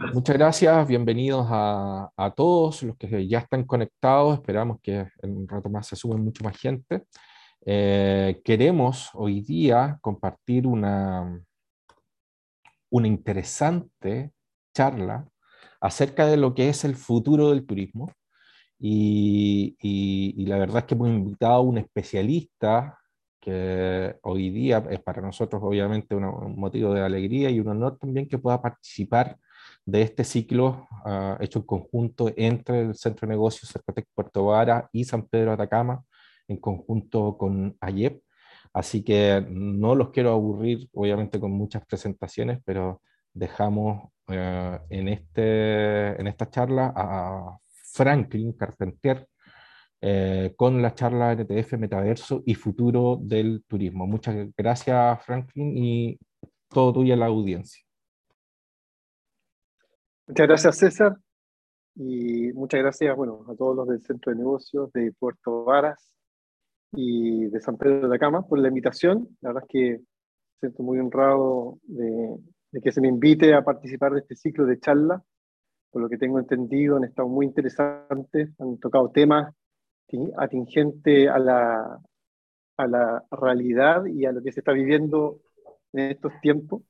Muchas gracias, bienvenidos a, todos los que ya están conectados. Esperamos que en un rato más se sumen mucho más gente. Eh, queremos hoy día compartir una, una interesante charla acerca de lo que es el futuro del turismo. Y, la verdad es que hemos invitado a un especialista que hoy día es para nosotros obviamente un motivo de alegría y un honor también que pueda participar de este ciclo uh, hecho en conjunto entre el Centro de Negocios Cercotec Puerto Vara y San Pedro Atacama, en conjunto con AYEP. Así que no los quiero aburrir, obviamente, con muchas presentaciones, pero dejamos uh, en, este, en esta charla a Franklin Carpenter eh, con la charla NTF Metaverso y Futuro del Turismo. Muchas gracias, Franklin, y todo tuyo a la audiencia. Muchas gracias, César. Y muchas gracias bueno, a todos los del Centro de Negocios de Puerto Varas y de San Pedro de la Cama por la invitación. La verdad es que siento muy honrado de, de que se me invite a participar de este ciclo de charla. Por lo que tengo entendido, han estado muy interesantes, han tocado temas atingentes a la, a la realidad y a lo que se está viviendo en estos tiempos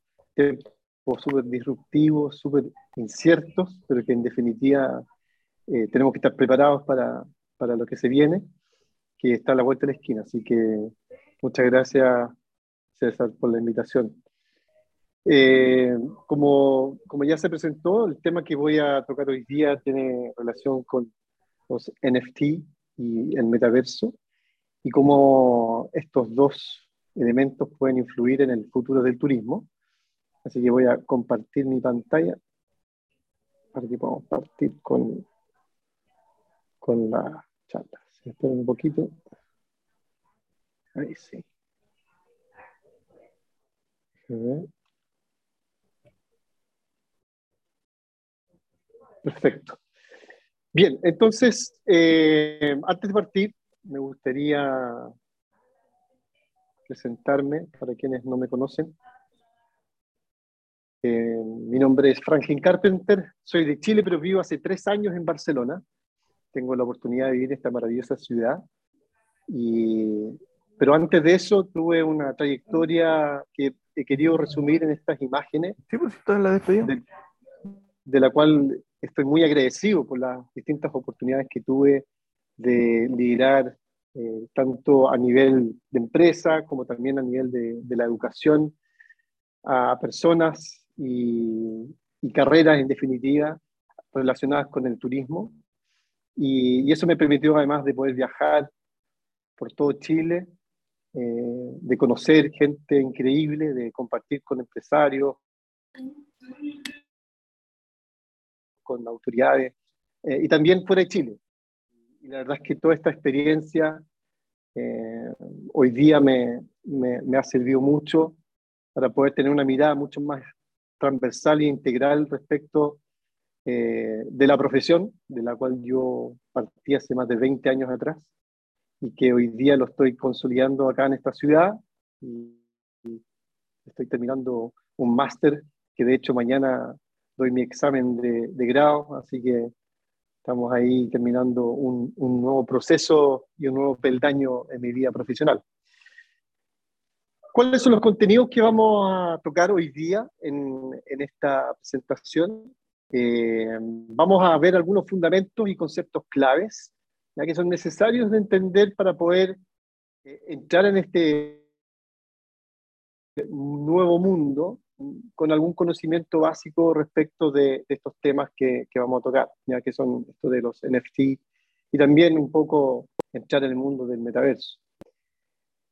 súper disruptivos, súper inciertos, pero que en definitiva eh, tenemos que estar preparados para, para lo que se viene, que está a la vuelta de la esquina. Así que muchas gracias, César, por la invitación. Eh, como, como ya se presentó, el tema que voy a tocar hoy día tiene relación con los NFT y el metaverso y cómo estos dos elementos pueden influir en el futuro del turismo. Así que voy a compartir mi pantalla para que podamos partir con, con la charla. Esperen un poquito. Ahí sí. Perfecto. Bien, entonces, eh, antes de partir, me gustaría presentarme para quienes no me conocen. Eh, mi nombre es Franklin Carpenter, soy de Chile, pero vivo hace tres años en Barcelona. Tengo la oportunidad de vivir en esta maravillosa ciudad. Y, pero antes de eso tuve una trayectoria que he querido resumir en estas imágenes. Sí, pues en la despedida. De, de la cual estoy muy agradecido por las distintas oportunidades que tuve de liderar eh, tanto a nivel de empresa como también a nivel de, de la educación a personas y, y, carreras en definitiva relacionadas con el turismo. Y, y, eso me permitió además de poder viajar por todo Chile, eh, de conocer gente increíble, de compartir con empresarios, con autoridades eh, y también fuera de Chile. Y la verdad es que toda esta experiencia eh, hoy día me, me, me, ha servido mucho para poder tener una mirada mucho más transversal e integral respecto eh, de la profesión, de la cual yo partí hace más de 20 años atrás y que hoy día lo estoy consolidando acá en esta ciudad y, estoy terminando un máster que de hecho mañana doy mi examen de, grado, así que estamos ahí terminando un, nuevo proceso y un nuevo peldaño en mi vida profesional. ¿Cuáles son los contenidos que vamos a tocar hoy día en, en esta presentación? Eh, vamos a ver algunos fundamentos y conceptos claves, ya que son necesarios de entender para poder eh, entrar en este nuevo mundo con algún conocimiento básico respecto de, de estos temas que, que, vamos a tocar, ya que son esto de los NFT y también un poco entrar en el mundo del metaverso.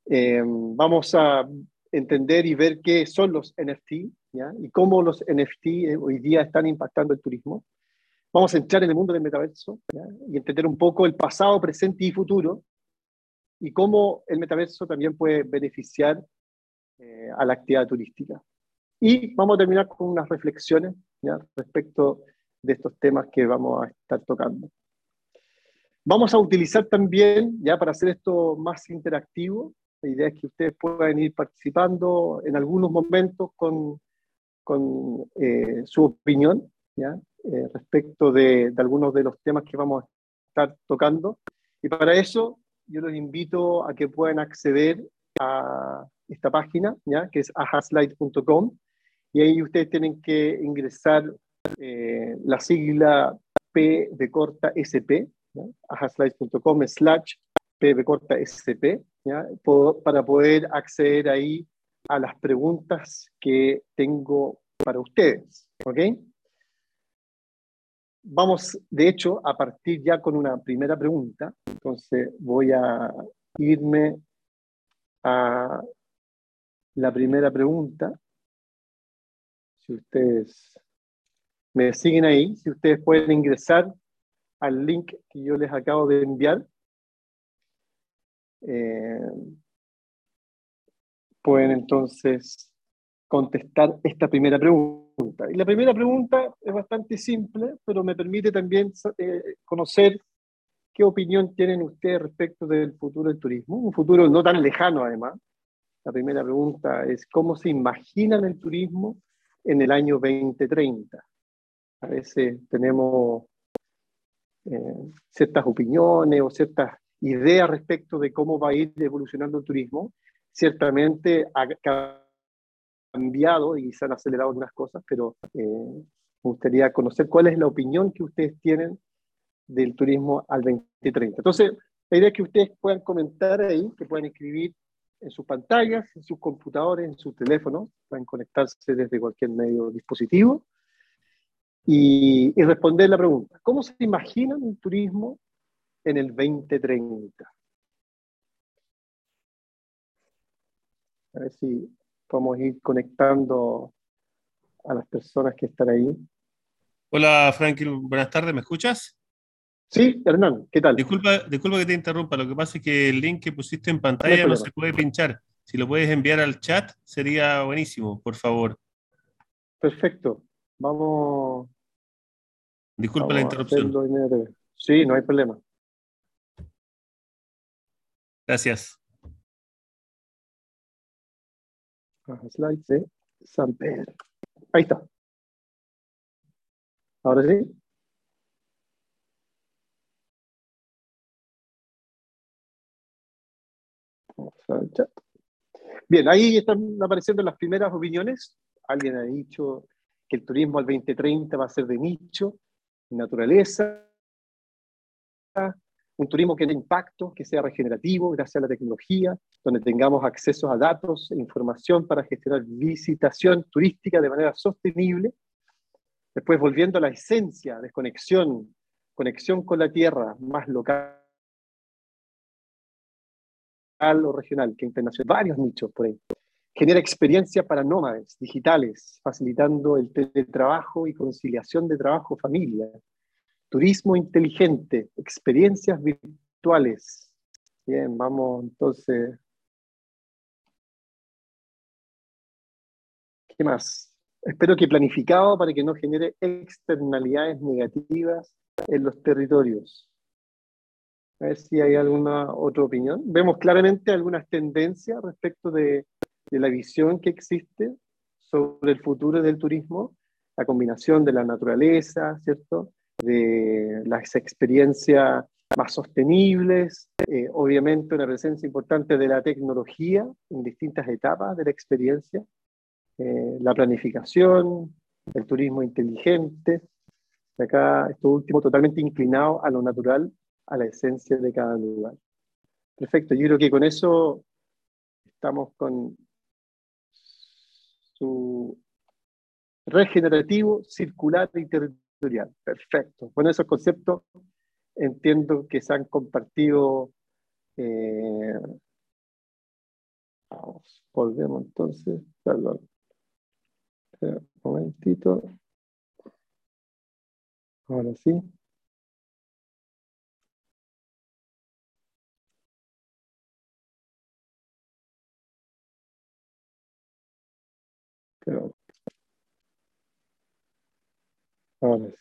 Eh, vamos a entender y ver qué son los NFT ¿ya? y cómo los NFT eh, hoy día están impactando el turismo. Vamos a entrar en el mundo del metaverso ¿ya? y entender un poco el pasado, presente y futuro y cómo el metaverso también puede beneficiar eh, a la actividad turística. Y vamos a terminar con unas reflexiones ¿ya? respecto de estos temas que vamos a estar tocando. Vamos a utilizar también, ya para hacer esto más interactivo, la idea es que ustedes puedan ir participando en algunos momentos con, con eh, su opinión ¿ya? Eh, respecto de, de, algunos de los temas que vamos a estar tocando. Y para eso yo los invito a que puedan acceder a esta página, ¿ya? que es ahaslide.com, y ahí ustedes tienen que ingresar eh, la sigla P de corta SP, ahaslide.com slash P de corta SP, para poder acceder ahí a las preguntas que tengo para ustedes. ¿Ok? Vamos, de hecho, a partir ya con una primera pregunta. Entonces voy a irme a la primera pregunta. Si ustedes me siguen ahí, si ustedes pueden ingresar al link que yo les acabo de enviar. Eh, pueden entonces contestar esta primera pregunta. Y la primera pregunta es bastante simple, pero me permite también eh, conocer qué opinión tienen ustedes respecto del futuro del turismo, un futuro no tan lejano además. La primera pregunta es, ¿cómo se imaginan el turismo en el año 2030? A veces tenemos eh, ciertas opiniones o ciertas ideas respecto de cómo va a ir evolucionando el turismo. Ciertamente ha cambiado y se han acelerado algunas cosas, pero eh, me gustaría conocer cuál es la opinión que ustedes tienen del turismo al 2030. Entonces, la idea es que ustedes puedan comentar ahí, que puedan escribir en sus pantallas, en sus computadores, en sus teléfonos, pueden conectarse desde cualquier medio dispositivo y, y responder la pregunta, ¿cómo se imaginan el turismo en el 2030? A ver si podemos ir conectando a las personas que están ahí. Hola Franklin, buenas tardes, ¿me escuchas? Sí, Hernán, ¿qué tal? Disculpa, disculpa que te interrumpa, lo que pasa es que el link que pusiste en pantalla no, no se puede pinchar. Si lo puedes enviar al chat sería buenísimo, por favor. Perfecto, vamos. Disculpa vamos la interrupción. Sí, no hay problema. Gracias. Slides de San Pedro. Ahí está. Ahora sí. Bien, ahí están apareciendo las primeras opiniones. Alguien ha dicho que el turismo al 2030 va a ser de nicho, naturaleza, un turismo que tenga impacto, que sea regenerativo gracias a la tecnología, donde tengamos acceso a datos e información para gestionar visitación turística de manera sostenible. Después, volviendo a la esencia, desconexión, conexión con la tierra, más local o regional que internacional, varios nichos por ahí. Genera experiencia para nómades digitales, facilitando el teletrabajo y conciliación de trabajo-familia Turismo inteligente, experiencias virtuales. Bien, vamos entonces. ¿Qué más? Espero que planificado para que no genere externalidades negativas en los territorios. A ver si hay alguna otra opinión. Vemos claramente algunas tendencias respecto de, la visión que existe sobre el futuro del turismo, la combinación de la naturaleza, ¿cierto? De las experiencias más sostenibles, eh, obviamente una presencia importante de la tecnología en distintas etapas de la experiencia, eh, la planificación, el turismo inteligente, acá esto último totalmente inclinado a lo natural, a la esencia de cada lugar. Perfecto, yo creo que con eso estamos con su regenerativo, circular y Perfecto. Bueno, esos conceptos entiendo que se han compartido. Eh, vamos, volvemos entonces. Perdón. Un momentito. Ahora sí. Pero Ahora sí.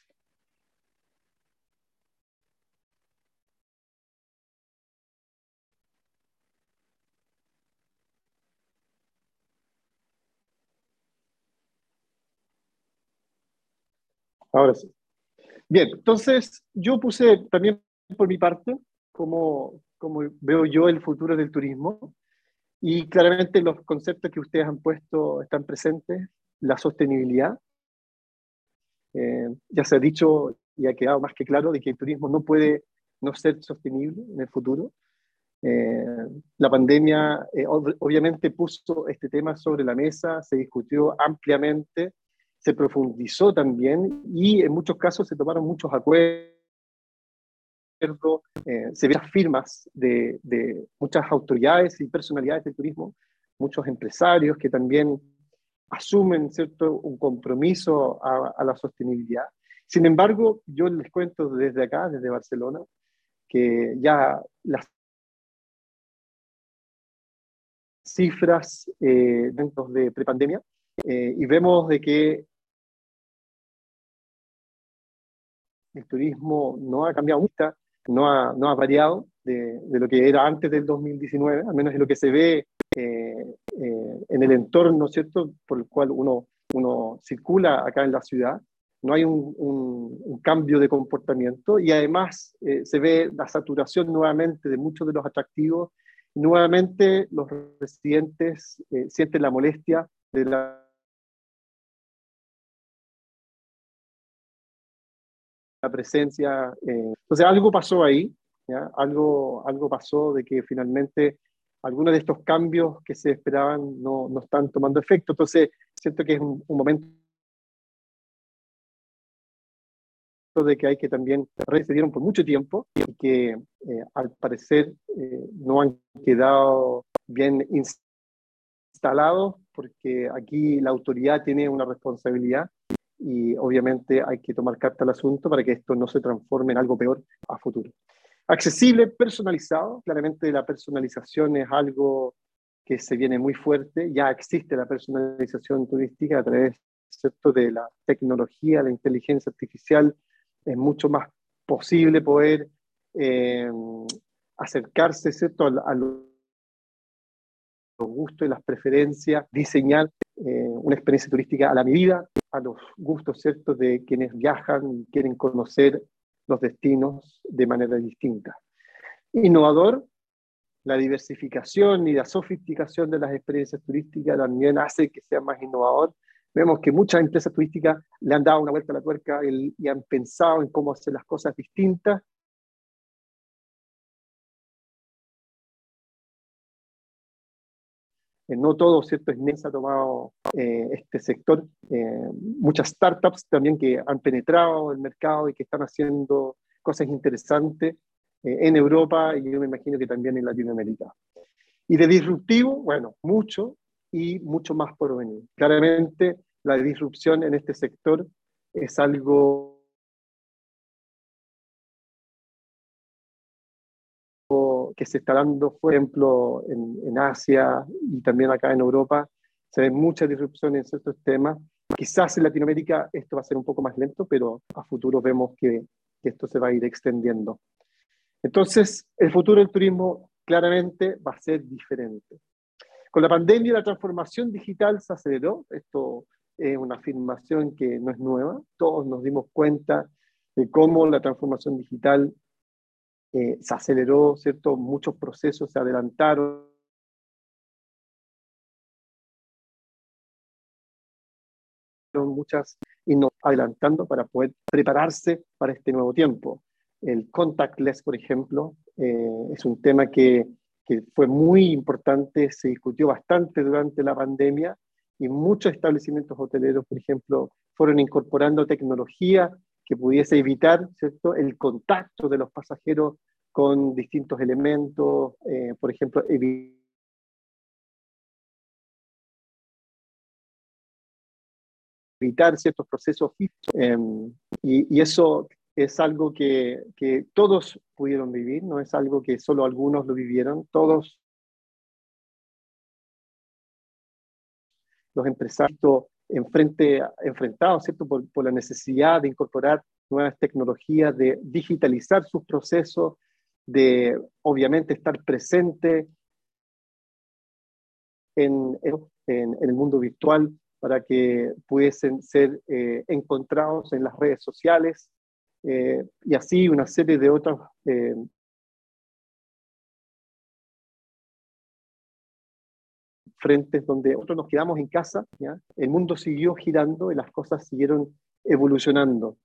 Ahora sí. Bien, entonces yo puse también por mi parte cómo, cómo veo yo el futuro del turismo y claramente los conceptos que ustedes han puesto están presentes, la sostenibilidad. Eh, ya se ha dicho y ha quedado más que claro de que el turismo no puede no ser sostenible en el futuro. Eh, la pandemia eh, obviamente puso este tema sobre la mesa, se discutió ampliamente, se profundizó también y en muchos casos se tomaron muchos acuerdos, eh, se ven firmas de, de, muchas autoridades y personalidades del turismo, muchos empresarios que también asumen ¿cierto? un compromiso a, a la sostenibilidad. Sin embargo, yo les cuento desde acá, desde Barcelona, que ya las cifras eh, dentro de prepandemia eh, y vemos de que el turismo no ha cambiado mucho, no ha, no ha variado de, de, lo que era antes del 2019, al menos es lo que se ve en el entorno, ¿cierto?, por el cual uno, uno circula acá en la ciudad. No hay un, un, un cambio de comportamiento y además eh, se ve la saturación nuevamente de muchos de los atractivos nuevamente los residentes eh, sienten la molestia de la presencia. Eh, entonces algo pasó ahí, ¿ya? Algo, algo pasó de que finalmente algunos de estos cambios que se esperaban no, no están tomando efecto. Entonces siento que es un, un momento de que hay que también recedieron por mucho tiempo y que eh, al parecer eh, no han quedado bien instalados porque aquí la autoridad tiene una responsabilidad y obviamente hay que tomar carta al asunto para que esto no se transforme en algo peor a futuro. Accesible, personalizado, claramente la personalización es algo que se viene muy fuerte, ya existe la personalización turística a través ¿cierto? de la tecnología, la inteligencia artificial, es mucho más posible poder eh, acercarse ¿cierto? A, a, los gustos y las preferencias, diseñar eh, una experiencia turística a la medida, a los gustos ¿cierto? de quienes viajan y quieren conocer los destinos de manera distinta. Innovador, la diversificación y la sofisticación de las experiencias turísticas también hace que sea más innovador Vemos que muchas empresas turísticas le han dado una vuelta a la tuerca y han pensado en cómo hacer las cosas distintas. Eh, no todo, ¿cierto? Es ha tomado eh, este sector. Eh, muchas startups también que han penetrado el mercado y que están haciendo cosas interesantes eh, en Europa y yo me imagino que también en Latinoamérica. Y de disruptivo, bueno, mucho y mucho más por venir. Claramente la disrupción en este sector es algo que se está dando, por ejemplo, en, en, Asia y también acá en Europa. Se ven muchas disrupciones en ciertos temas. Quizás en Latinoamérica esto va a ser un poco más lento, pero a futuro vemos que, que esto se va a ir extendiendo. Entonces, el futuro del turismo claramente va a ser diferente. Con la pandemia la transformación digital se aceleró. Esto es una afirmación que no es nueva. Todos nos dimos cuenta de cómo la transformación digital eh, se aceleró, ¿cierto? Muchos procesos se adelantaron. muchas y nos adelantando para poder prepararse para este nuevo tiempo. El contactless, por ejemplo, eh, es un tema que, que fue muy importante, se discutió bastante durante la pandemia y muchos establecimientos hoteleros, por ejemplo, fueron incorporando tecnología que pudiese evitar ¿cierto? el contacto de los pasajeros con distintos elementos, eh, por ejemplo, evitar ciertos procesos eh, y, eso es algo que, que todos pudieron vivir, no es algo que solo algunos lo vivieron, todos los empresarios enfrente, enfrentados ¿cierto? Por, por, la necesidad de incorporar nuevas tecnologías, de digitalizar sus procesos, de obviamente estar presente en, en, en el mundo virtual para que pudiesen ser eh, encontrados en las redes sociales eh, y así una serie de otras eh, frentes donde nosotros nos quedamos en casa, ¿ya? el mundo siguió girando y las cosas siguieron evolucionando.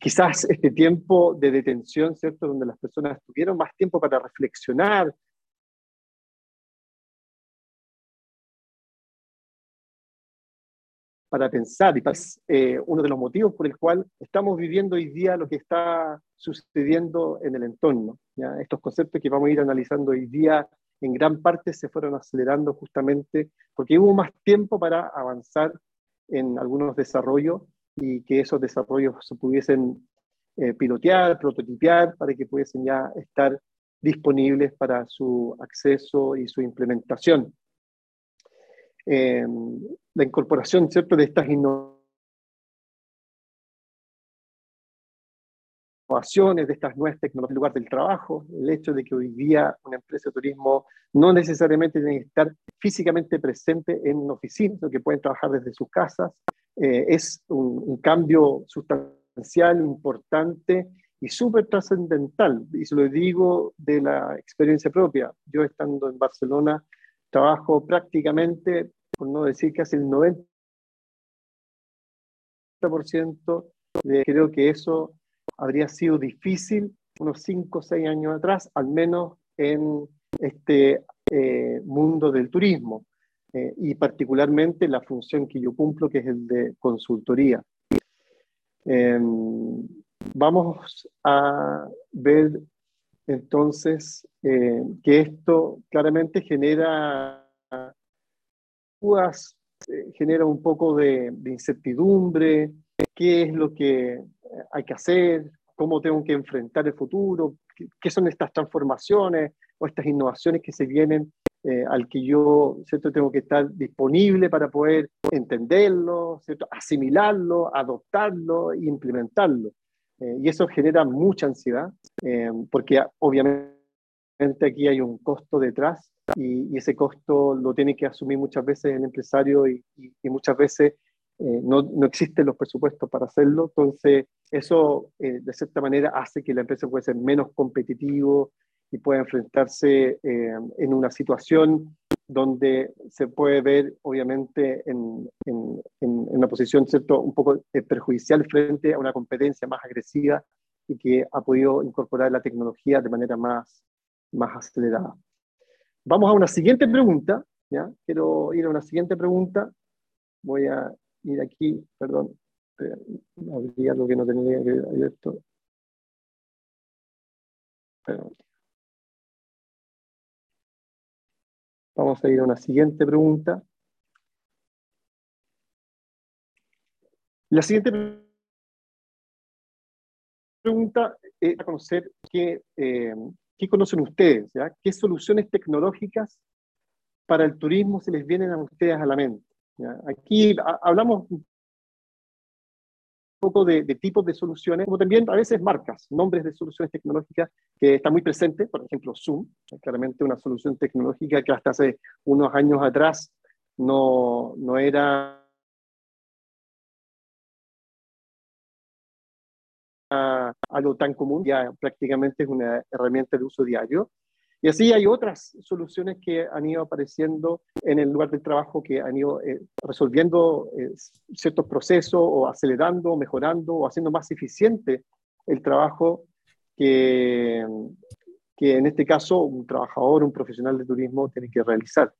quizás este tiempo de detención, ¿cierto? Donde las personas tuvieron más tiempo para reflexionar, para pensar, y es eh, uno de los motivos por el cual estamos viviendo hoy día lo que está sucediendo en el entorno. ¿ya? Estos conceptos que vamos a ir analizando hoy día en gran parte se fueron acelerando justamente porque hubo más tiempo para avanzar en algunos desarrollos y que esos desarrollos se pudiesen eh, pilotear, prototipiar, para que pudiesen ya estar disponibles para su acceso y su implementación. Eh, la incorporación ¿cierto? de estas innovaciones, de estas nuevas tecnologías en lugar del trabajo, el hecho de que hoy día una empresa de turismo no necesariamente tiene que estar físicamente presente en una oficina, sino que pueden trabajar desde sus casas, eh, es un, un, cambio sustancial, importante y súper trascendental. Y se lo digo de la experiencia propia. Yo estando en Barcelona, trabajo prácticamente, por no decir casi el 90%, de, creo que eso habría sido difícil unos 5 o 6 años atrás, al menos en este eh, mundo del turismo, eh, y particularmente la función que yo cumplo, que es el de consultoría. Em, vamos a ver entonces, eh, que esto claramente genera dudas, genera un poco de, incertidumbre, qué es lo que hay que hacer, cómo tengo que enfrentar el futuro, qué, son estas transformaciones o estas innovaciones que se vienen eh, al que yo ¿cierto? tengo que estar disponible para poder entenderlo, ¿cierto? asimilarlo, adoptarlo e implementarlo. Eh, y eso genera mucha ansiedad, eh, porque obviamente aquí hay un costo detrás y, ese costo lo tiene que asumir muchas veces el empresario y, muchas veces eh, no, no, existen los presupuestos para hacerlo. Entonces, eso de cierta manera hace que la empresa pueda ser menos competitivo y pueda enfrentarse en una situación donde se puede ver, obviamente, en, en, en una posición ¿cierto? un poco eh, perjudicial frente a una competencia más agresiva y que ha podido incorporar la tecnología de manera más, más acelerada. Vamos a una siguiente pregunta. ¿ya? Quiero ir a una siguiente pregunta. Voy a ir aquí, perdón, abrí algo que no tenía que abierto. Perdón. Vamos a ir a una siguiente pregunta. La siguiente pregunta es a conocer qué, eh, qué conocen ustedes, ¿ya? qué soluciones tecnológicas para el turismo se les vienen a ustedes a la mente. Aquí hablamos poco de, tipos de soluciones, como también a veces marcas, nombres de soluciones tecnológicas que están muy presentes, por ejemplo Zoom, claramente una solución tecnológica que hasta hace unos años atrás no, no era algo tan común, ya prácticamente es una herramienta de uso diario. Y así hay otras soluciones que han ido apareciendo en el lugar del trabajo, que han ido eh, resolviendo eh, ciertos procesos o acelerando, mejorando o haciendo más eficiente el trabajo que, que en este caso un trabajador, un profesional de turismo tiene que realizar.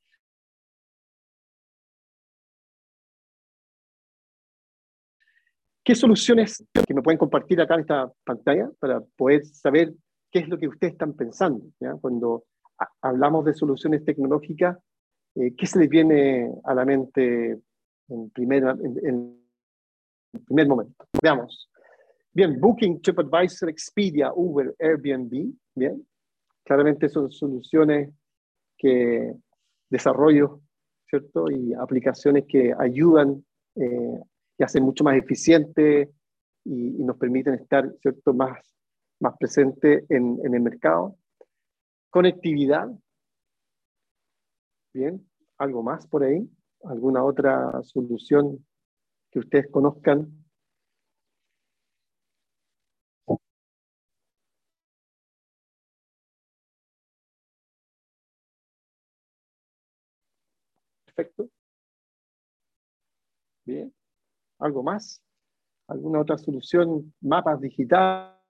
¿Qué soluciones que me pueden compartir acá en esta pantalla para poder saber qué es lo que ustedes están pensando. Cuando hablamos de soluciones tecnológicas, eh, ¿qué se les viene a la mente en primer, en, primer momento? Veamos. Bien, Booking, TripAdvisor, Expedia, Uber, Airbnb. Bien, claramente son soluciones que desarrollo, ¿cierto? Y aplicaciones que ayudan eh, y hacen mucho más eficiente y, y, nos permiten estar, ¿cierto? Más más presente en, el mercado. Conectividad. Bien, algo más por ahí. alguna otra solución que ustedes conozcan. Perfecto. Bien. ¿Algo más? ¿Alguna otra solución? Mapas digitales.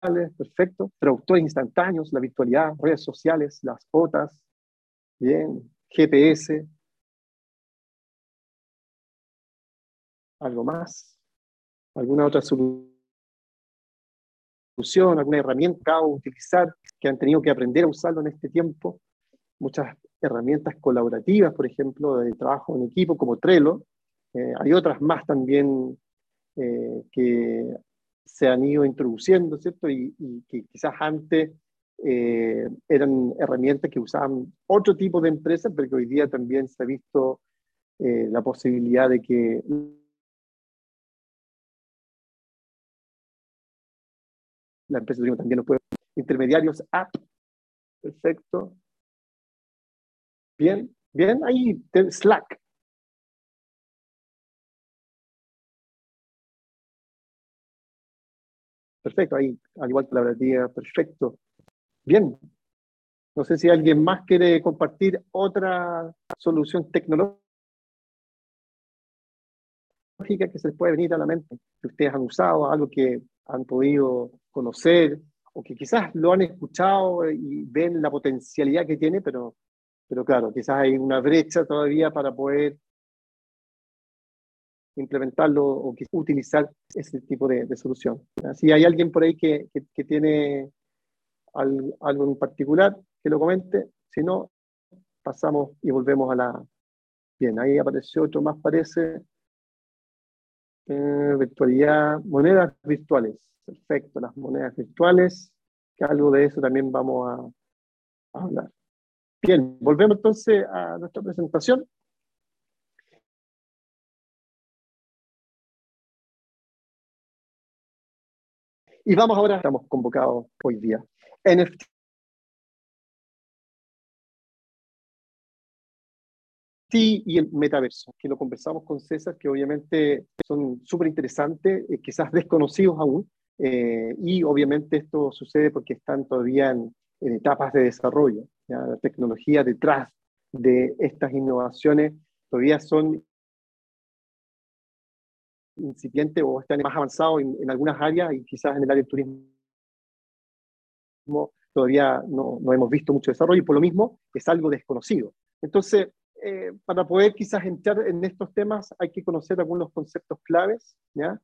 Perfecto. Traductores instantáneos, la virtualidad, redes sociales, las fotos. Bien. GPS. ¿Algo más? ¿Alguna otra solución? ¿Alguna herramienta a utilizar que han tenido que aprender a usarlo en este tiempo? Muchas herramientas colaborativas, por ejemplo, de trabajo en equipo como Trello. Eh, hay otras más también eh, que se han ido introduciendo, ¿cierto? Y, que quizás antes eh, eran herramientas que usaban otro tipo de empresas, pero que hoy día también se ha visto la posibilidad de que la empresa también lo puede. Intermediarios, app. Perfecto. Bien, bien, ahí Slack. Perfecto, ahí, al igual que la verdad, perfecto. Bien. No sé si alguien más quiere compartir otra solución tecnológica que se les puede venir a la mente, que ustedes han usado, algo que han podido conocer o que quizás lo han escuchado y ven la potencialidad que tiene, pero, pero claro, quizás hay una brecha todavía para poder implementarlo o utilizar ese tipo de, solución. Si hay alguien por ahí que, que, tiene algo en particular, que lo comente. Si no, pasamos y volvemos a la... Bien, ahí apareció otro más, parece. Eh, virtualidad, monedas virtuales. Perfecto, las monedas virtuales, que algo de eso también vamos a, hablar. Bien, volvemos entonces a nuestra presentación. Y vamos ahora, estamos convocados hoy día. NFT y el metaverso, que lo conversamos con César, que obviamente son súper interesantes, eh, quizás desconocidos aún, eh, y obviamente esto sucede porque están todavía en, etapas de desarrollo. La tecnología detrás de estas innovaciones todavía son incipientes o están más avanzados en, algunas áreas y quizás en el área del turismo todavía no, no, hemos visto mucho desarrollo y por lo mismo es algo desconocido. Entonces, eh, para poder quizás entrar en estos temas hay que conocer algunos conceptos claves, ¿ya?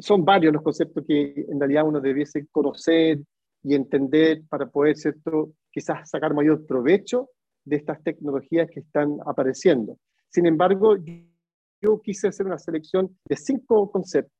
son varios los conceptos que en realidad uno debiese conocer y entender para poder, ¿cierto? quizás sacar mayor provecho de estas tecnologías que están apareciendo. Sin embargo, yo quise hacer una selección de cinco conceptos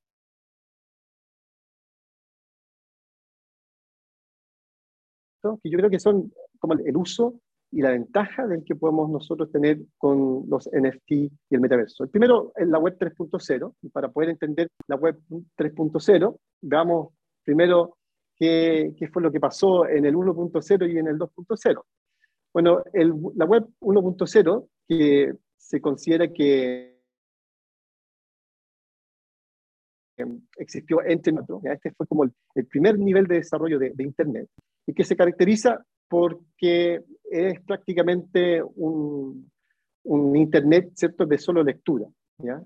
que yo creo que son como el uso y la ventaja del que podemos nosotros tener con los NFT y el metaverso. El primero es la web 3.0, y para poder entender la web 3.0, veamos primero qué, qué, fue lo que pasó en el 1.0 y en el 2.0. Bueno, el, la web 1.0, que se considera que existió entre nosotros, este fue como el, el primer nivel de desarrollo de, de Internet, y que se caracteriza porque es prácticamente un, un Internet ¿cierto? de solo lectura, ¿ya?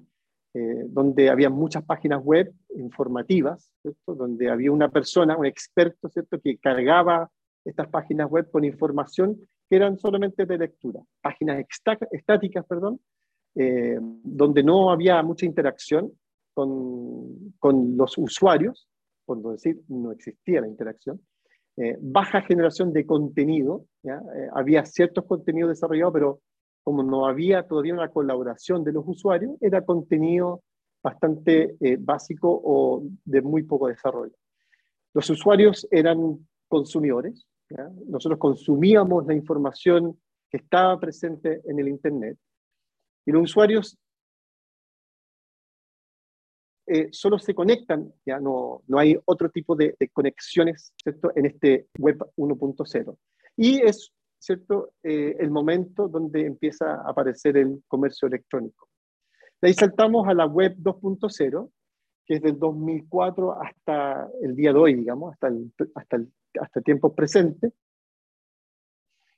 Eh, donde había muchas páginas web informativas, ¿cierto? donde había una persona, un experto, ¿cierto? que cargaba estas páginas web con información que eran solamente de lectura, páginas estáticas, perdón, eh, donde no había mucha interacción con, con los usuarios, por no decir, no existía la interacción, eh, baja generación de contenido. Eh, había ciertos contenidos desarrollados, pero como no había todavía una colaboración de los usuarios, era contenido bastante eh, básico o de muy poco desarrollo. Los usuarios eran consumidores, nosotros consumíamos la información que estaba presente en el Internet, y los usuarios eh, solo se conectan, ya no, no hay otro tipo de, conexiones ¿cierto? en este web 1.0. Y es ¿cierto? Eh, el momento donde empieza a aparecer el comercio electrónico. De ahí saltamos a la web 2.0, que es del 2004 hasta el día de hoy, digamos, hasta, el, hasta, el, hasta tiempos presentes.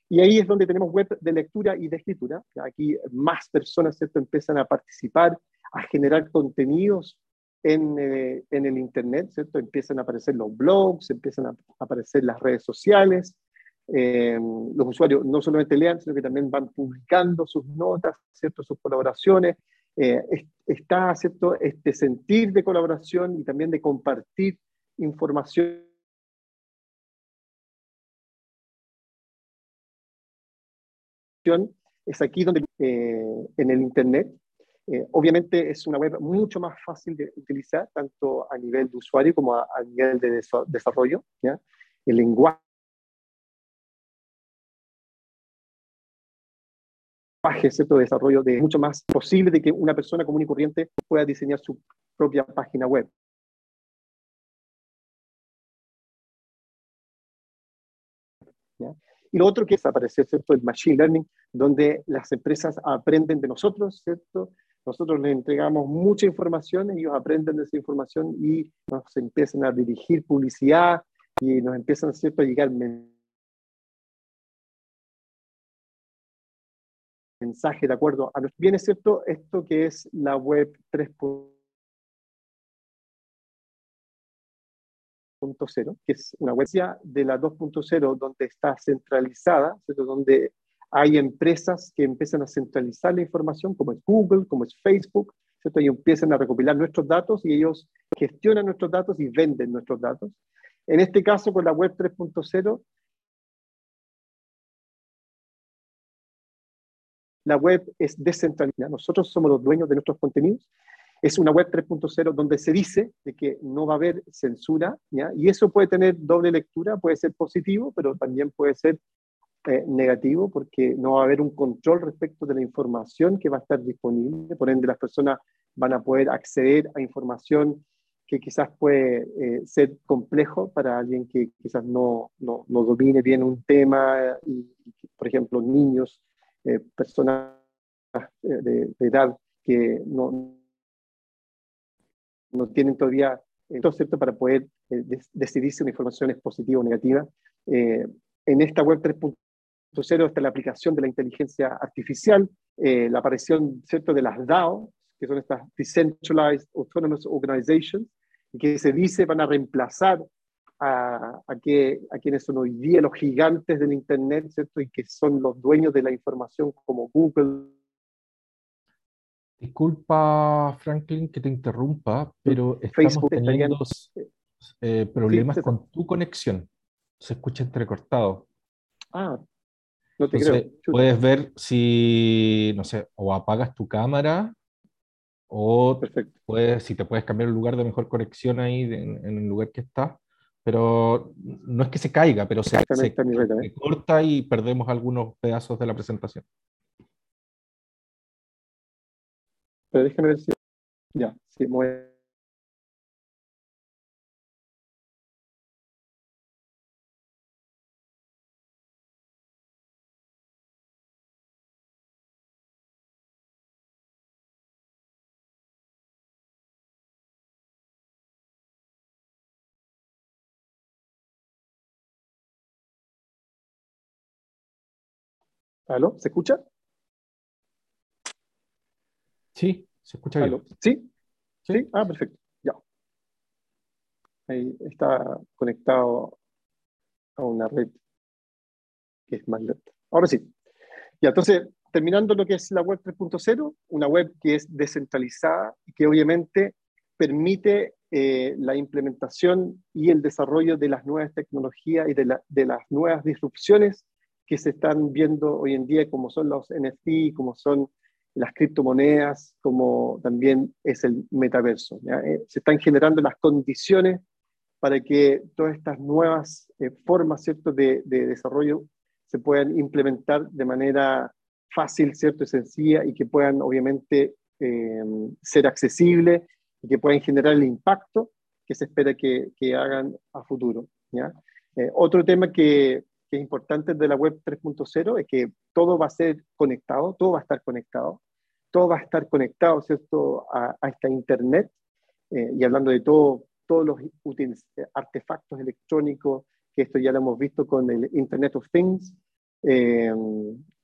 Y ahí es donde tenemos web de lectura y de escritura. Aquí más personas ¿cierto? empiezan a participar, a generar contenidos en, eh, el Internet, ¿cierto? Empiezan a aparecer los blogs, empiezan a aparecer las redes sociales. Eh, los usuarios no solamente lean, sino que también van publicando sus notas, ¿cierto? sus colaboraciones. Eh, está ¿cierto? este sentir de colaboración y también de compartir información es aquí donde en el Internet eh, obviamente es una web mucho más fácil de utilizar, tanto a nivel de usuario como a, nivel de desarrollo. ¿ya? El lenguaje ¿cierto? de desarrollo de mucho más posible de que una persona común y corriente pueda diseñar su propia página web. ¿Ya? Y lo otro que es aparecer, ¿cierto? El machine learning, donde las empresas aprenden de nosotros, ¿cierto? Nosotros les entregamos mucha información, ellos aprenden de esa información y nos empiezan a dirigir publicidad y nos empiezan ¿cierto? a llegar mensajes de acuerdo a los bienes, ¿cierto? Esto que es la web 3.0, que es una web de la 2.0 donde está centralizada, ¿cierto? donde hay empresas que empiezan a centralizar la información, como es Google, como es Facebook, ¿cierto? y empiezan a recopilar nuestros datos y ellos gestionan nuestros datos y venden nuestros datos. En este caso, con la web 3.0, la web es descentralizada. Nosotros somos los dueños de nuestros contenidos. Es una web 3.0 donde se dice de que no va a haber censura, ¿ya? y eso puede tener doble lectura, puede ser positivo, pero también puede ser eh, negativo porque no va a haber un control respecto de la información que va a estar disponible, por ende las personas van a poder acceder a información que quizás puede eh, ser complejo para alguien que quizás no, no, no domine bien un tema, y, por ejemplo, niños, eh, personas de, edad que no, no tienen todavía todo cierto para poder decidir si una información es positiva o negativa. en esta web 3.0 cero está la aplicación de la inteligencia artificial, eh, la aparición ¿cierto? de las DAO, que son estas Decentralized Autonomous Organizations, que se dice van a reemplazar a, a, que, a quienes son hoy día los gigantes del Internet, ¿cierto? y que son los dueños de la información como Google. Disculpa, Franklin, que te interrumpa, pero estamos teniendo eh, problemas con tu conexión. Se escucha entrecortado. Ah, no te creo. Puedes ver si, no sé, o apagas tu cámara o puedes, si te puedes cambiar el lugar de mejor conexión ahí en, el lugar que está. Pero no es que se caiga, pero se, se, ¿eh? corta y perdemos algunos pedazos de la presentación. Pero déjame ver si. Ya, sí. ¿Aló? ¿Se escucha? Sí, se escucha bien. ¿Sí? ¿Sí? Ah, perfecto. Ya. Ahí está conectado a una red que es más lenta. Ahora sí. Ya, entonces, terminando lo que es la web 3.0, una web que es descentralizada y que obviamente permite eh, la implementación y el desarrollo de las nuevas tecnologías y de, de las nuevas disrupciones que se están viendo hoy en día, como son los NFT, como son las criptomonedas, como también es el metaverso. Eh, se están generando las condiciones para que todas estas nuevas eh, formas ¿cierto? De, desarrollo se puedan implementar de manera fácil, ¿cierto? y sencilla y que puedan obviamente eh, ser accesibles y que puedan generar el impacto que se espera que, hagan a futuro. ¿ya? otro tema que, que es importante de la web 3.0 es que todo va a ser conectado, todo va a estar conectado, todo va a estar conectado, ¿cierto?, a, esta Internet, eh, y hablando de todo, todos los artefactos electrónicos, que esto ya lo hemos visto con el Internet of Things, eh,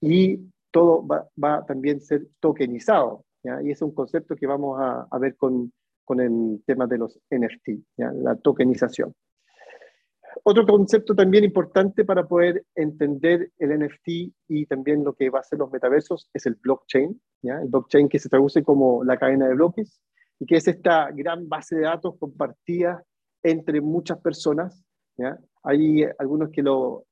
y todo va, va, también a ser tokenizado, ¿ya? y es un concepto que vamos a, a ver con, con, el tema de los NFT, ¿ya? la tokenización. Otro concepto también importante para poder entender el NFT y también lo que va a ser los metaversos es el blockchain, ¿ya? el blockchain que se traduce como la cadena de bloques y que es esta gran base de datos compartida entre muchas personas. ¿ya? Hay algunos que lo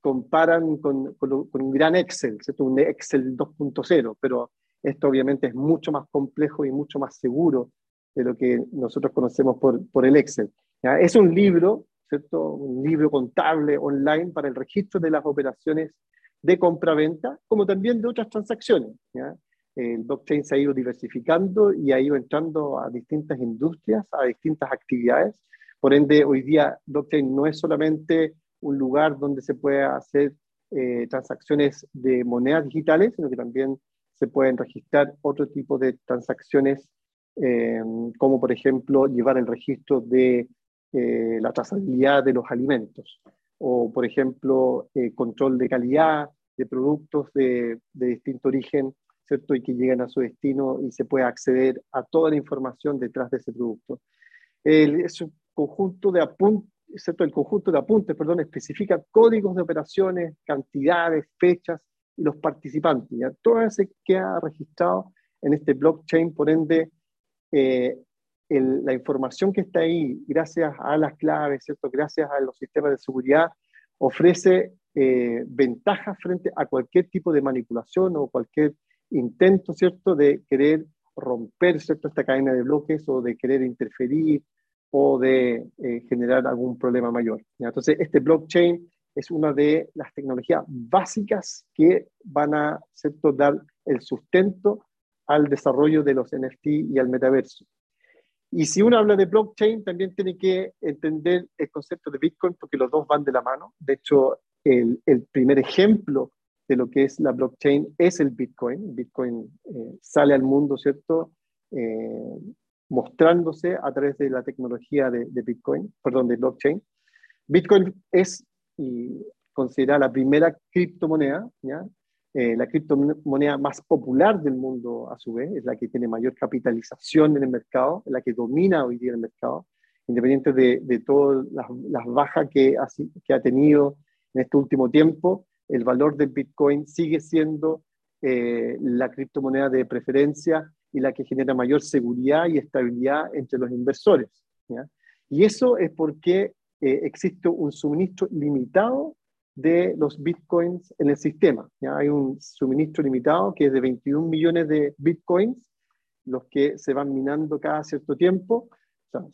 comparan con, con, un gran Excel, ¿cierto? un Excel 2.0, pero esto obviamente es mucho más complejo y mucho más seguro de lo que nosotros conocemos por, por el Excel. ¿ya? Es un libro ¿cierto? Un libro contable online para el registro de las operaciones de compra-venta, como también de otras transacciones. El blockchain se ha ido diversificando y ha ido entrando a distintas industrias, a distintas actividades. Por ende, hoy día blockchain no es solamente un lugar donde se puede hacer eh, transacciones de monedas digitales, sino que también se pueden registrar otro tipo de transacciones, eh, como por ejemplo llevar el registro de eh, la trazabilidad de los alimentos o, por ejemplo, eh, control de calidad de productos de, distinto origen, ¿cierto? Y que lleguen a su destino y se pueda acceder a toda la información detrás de ese producto. El, conjunto de apuntes, ¿cierto? El conjunto de apuntes, perdón, especifica códigos de operaciones, cantidades, fechas y los participantes. ¿ya? Todo eso queda registrado en este blockchain, por ende, eh, la información que está ahí, gracias a las claves, ¿cierto? gracias a los sistemas de seguridad, ofrece eh, ventajas frente a cualquier tipo de manipulación o cualquier intento ¿cierto? de querer romper ¿cierto? esta cadena de bloques o de querer interferir o de eh, generar algún problema mayor. Entonces, este blockchain es una de las tecnologías básicas que van a ¿cierto? dar el sustento al desarrollo de los NFT y al metaverso. Y si uno habla de blockchain, también tiene que entender el concepto de Bitcoin porque los dos van de la mano. De hecho, el, primer ejemplo de lo que es la blockchain es el Bitcoin. Bitcoin eh, sale al mundo, ¿cierto? Eh, mostrándose a través de la tecnología de, de, Bitcoin, perdón, de blockchain. Bitcoin es y considerada la primera criptomoneda, ¿ya? Eh, la criptomoneda más popular del mundo, a su vez, es la que tiene mayor capitalización en el mercado, la que domina hoy día el mercado, independiente de, de todas las, bajas que ha, que ha tenido en este último tiempo, el valor del Bitcoin sigue siendo eh, la criptomoneda de preferencia y la que genera mayor seguridad y estabilidad entre los inversores. Y eso es porque eh, existe un suministro limitado de los bitcoins en el sistema. ¿ya? Hay un suministro limitado que es de 21 millones de bitcoins, los que se van minando cada cierto tiempo,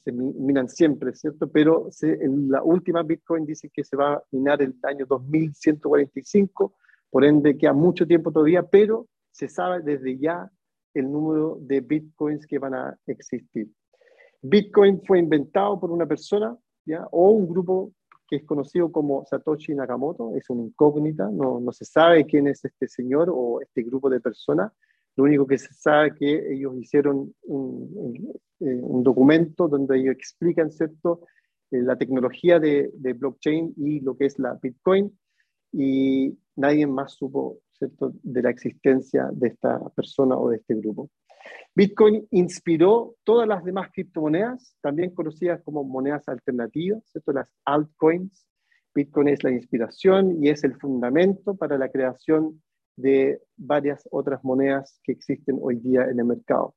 se minan siempre, ¿cierto? Pero la última bitcoin dice que se va a minar el año 2145, por ende queda mucho tiempo todavía, pero se sabe desde ya el número de bitcoins que van a existir. Bitcoin fue inventado por una persona ¿ya? o un grupo que es conocido como Satoshi Nakamoto, es una incógnita, no, no, se sabe quién es este señor o este grupo de personas, lo único que se sabe es que ellos hicieron un, un documento donde ellos explican, ¿cierto?, eh, la tecnología de, de, blockchain y lo que es la Bitcoin, y nadie más supo, ¿cierto?, de la existencia de esta persona o de este grupo. Bitcoin inspiró todas las demás criptomonedas, también conocidas como monedas alternativas, ¿cierto? las altcoins. Bitcoin es la inspiración y es el fundamento para la creación de varias otras monedas que existen hoy día en el mercado.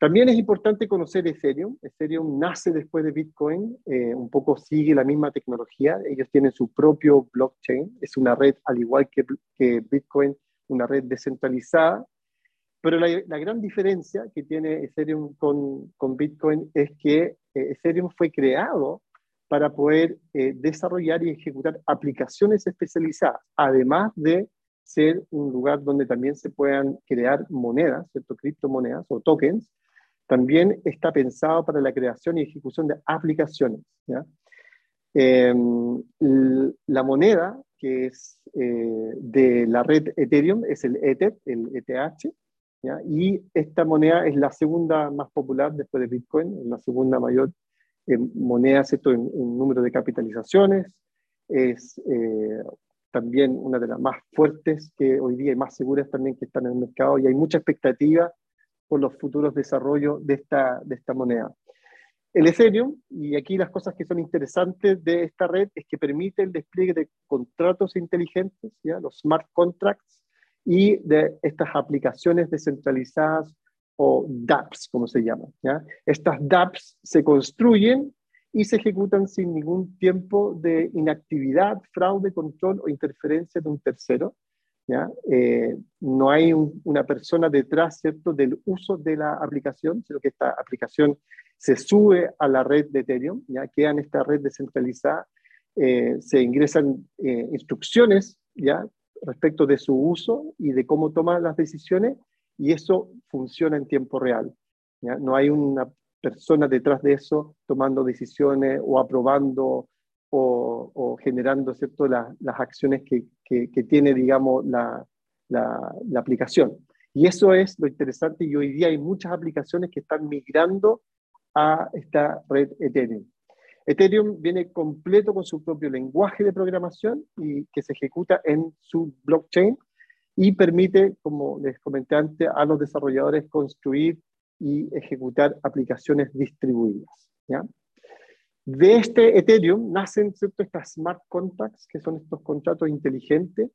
También es importante conocer Ethereum. Ethereum nace después de Bitcoin, eh, un poco sigue la misma tecnología. Ellos tienen su propio blockchain. Es una red, al igual que, que Bitcoin, una red descentralizada pero la, gran diferencia que tiene Ethereum con, con Bitcoin es que eh, Ethereum fue creado para poder eh, desarrollar y ejecutar aplicaciones especializadas, además de ser un lugar donde también se puedan crear monedas, ¿cierto? criptomonedas o tokens, también está pensado para la creación y ejecución de aplicaciones. ¿ya? Em, la moneda que es eh, de la red Ethereum, es el ETH, el ETH, y esta moneda es la segunda más popular después de Bitcoin, la segunda mayor eh, moneda ¿cierto? En, en, número de capitalizaciones, es eh, también una de las más fuertes que hoy día y más seguras también que están en el mercado y hay mucha expectativa por los futuros desarrollos de esta, de esta moneda. El Ethereum, y aquí las cosas que son interesantes de esta red es que permite el despliegue de contratos inteligentes, ¿ya? los smart contracts, y de estas aplicaciones descentralizadas o dApps, como se llaman. ¿ya? Estas dApps se construyen y se ejecutan sin ningún tiempo de inactividad, fraude, control o interferencia de un tercero. ¿ya? Eh, no hay una persona detrás ¿cierto? del uso de la aplicación, sino que esta aplicación se sube a la red de Ethereum, ya queda en esta red descentralizada, eh, se ingresan eh, instrucciones ya respecto de su uso y de cómo toma las decisiones y eso funciona en tiempo real. No hay una persona detrás de eso tomando decisiones o aprobando o, generando ¿cierto? las acciones que, que, tiene, digamos, la, la, la, aplicación. Y eso es lo interesante y hoy día hay muchas aplicaciones que están migrando a esta red Ethereum. Ethereum viene completo con su propio lenguaje de programación y que se ejecuta en su blockchain y permite, como les comenté antes, a los desarrolladores construir y ejecutar aplicaciones distribuidas. ¿ya? De este Ethereum nacen ¿cierto? estas smart contracts, que son estos contratos inteligentes,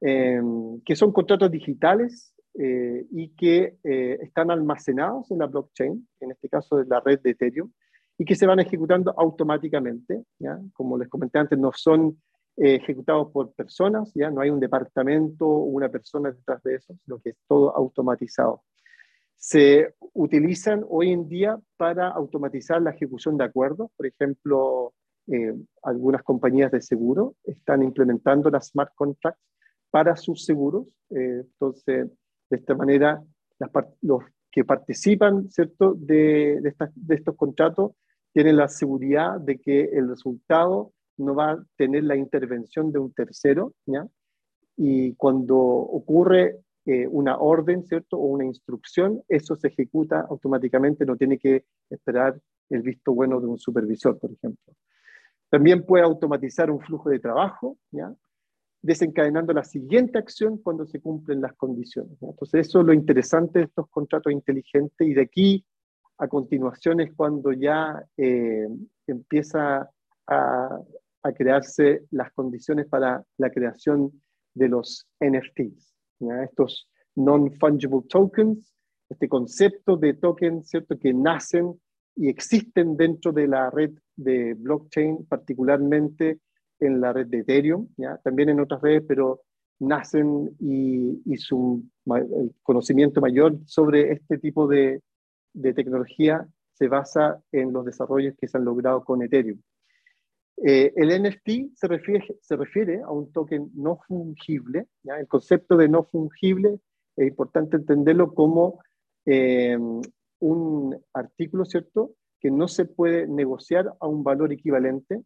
eh, que son contratos digitales eh, y que eh, están almacenados en la blockchain, en este caso de la red de Ethereum, y que se van ejecutando automáticamente. ¿ya? Como les comenté antes, no son ejecutados por personas, ¿ya? no hay un departamento o una persona detrás de eso, sino que es todo automatizado se utilizan hoy en día para automatizar la ejecución de acuerdos. Por ejemplo, eh, algunas compañías de seguro están implementando las smart contracts para sus seguros. Eh, entonces, de esta manera, los que participan ¿cierto? De, de, estos contratos tienen la seguridad de que el resultado no va a tener la intervención de un tercero. Y cuando ocurre eh, una orden, ¿cierto? O una instrucción, eso se ejecuta automáticamente, no tiene que esperar el visto bueno de un supervisor, por ejemplo. También puede automatizar un flujo de trabajo, desencadenando la siguiente acción cuando se cumplen las condiciones. Entonces, eso es lo interesante de estos contratos inteligentes y de aquí a continuación es cuando ya eh, empieza a, a, crearse las condiciones para la creación de los NFTs estos non-fungible tokens, este concepto de tokens ¿cierto? que nacen y existen dentro de la red de blockchain, particularmente en la red de Ethereum, también en otras redes, pero nacen y, y su conocimiento mayor sobre este tipo de, de tecnología se basa en los desarrollos que se han logrado con Ethereum. Eh, el NFT se refiere, se refiere, a un token no fungible. El concepto de no fungible es importante entenderlo como eh, un artículo, ¿cierto?, que no se puede negociar a un valor equivalente.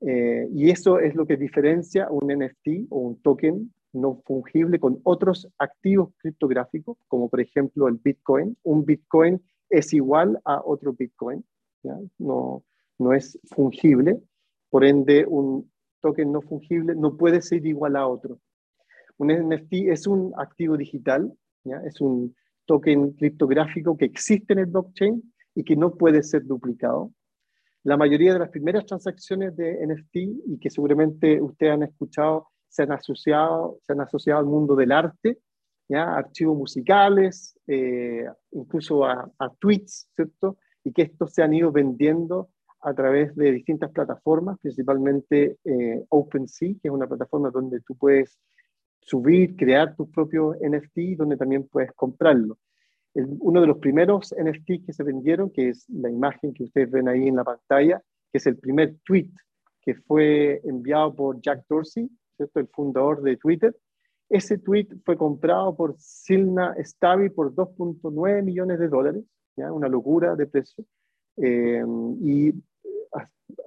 Eh, y eso es lo que diferencia un NFT o un token no fungible con otros activos criptográficos, como por ejemplo el Bitcoin. Un Bitcoin es igual a otro Bitcoin. No, no es fungible, por ende un token no fungible no puede ser igual a otro. Un NFT es un activo digital, es un token criptográfico que existe en el blockchain y que no puede ser duplicado. La mayoría de las primeras transacciones de NFT y que seguramente ustedes han escuchado se han asociado, se han asociado al mundo del arte, ¿ya? archivos musicales, eh, incluso a, tweets, ¿cierto? Y que estos se han ido vendiendo a través de distintas plataformas, principalmente eh, OpenSea, que es una plataforma donde tú puedes subir, crear tu propio NFT, donde también puedes comprarlo. uno de los primeros NFT que se vendieron, que es la imagen que ustedes ven ahí en la pantalla, que es el primer tweet que fue enviado por Jack Dorsey, ¿cierto? el fundador de Twitter. Ese tweet fue comprado por Silna Stavi por 2.9 millones de dólares, ¿ya? una locura de precio. Eh, y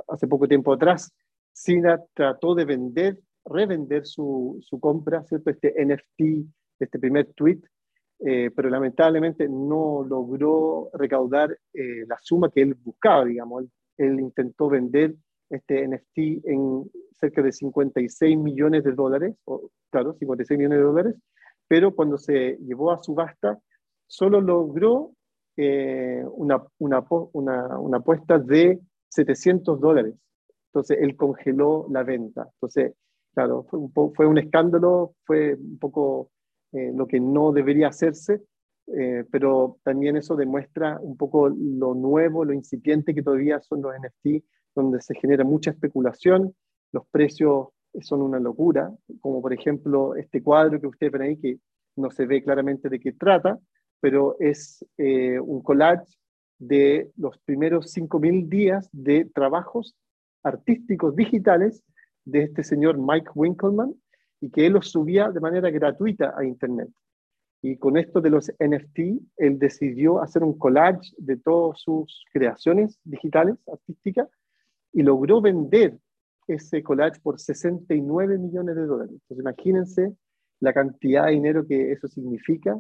hace poco tiempo atrás, Sina trató de vender revender su, su compra, ¿cierto? Este NFT, este primer tweet, eh, pero lamentablemente no logró recaudar eh, la suma que él buscaba, digamos. Él, intentó vender este NFT en cerca de 56 millones de dólares, o, claro, 56 millones de dólares, pero cuando se llevó a subasta, solo logró eh, una, una, una, una apuesta de 700 dólares. Entonces, él congeló la venta. Entonces, claro, fue un, fue un escándalo, fue un poco eh, lo que no debería hacerse, eh, pero también eso demuestra un poco lo nuevo, lo incipiente que todavía son los NFT, donde se genera mucha especulación, los precios son una locura, como por ejemplo este cuadro que ustedes ven ahí, que no se ve claramente de qué trata, pero es eh, un collage de los primeros 5.000 días de trabajos artísticos digitales de este señor Mike Winkelmann y que él los subía de manera gratuita a Internet. Y con esto de los NFT, él decidió hacer un collage de todas sus creaciones digitales, artísticas, y logró vender ese collage por 69 millones de dólares. Entonces imagínense la cantidad de dinero que eso significa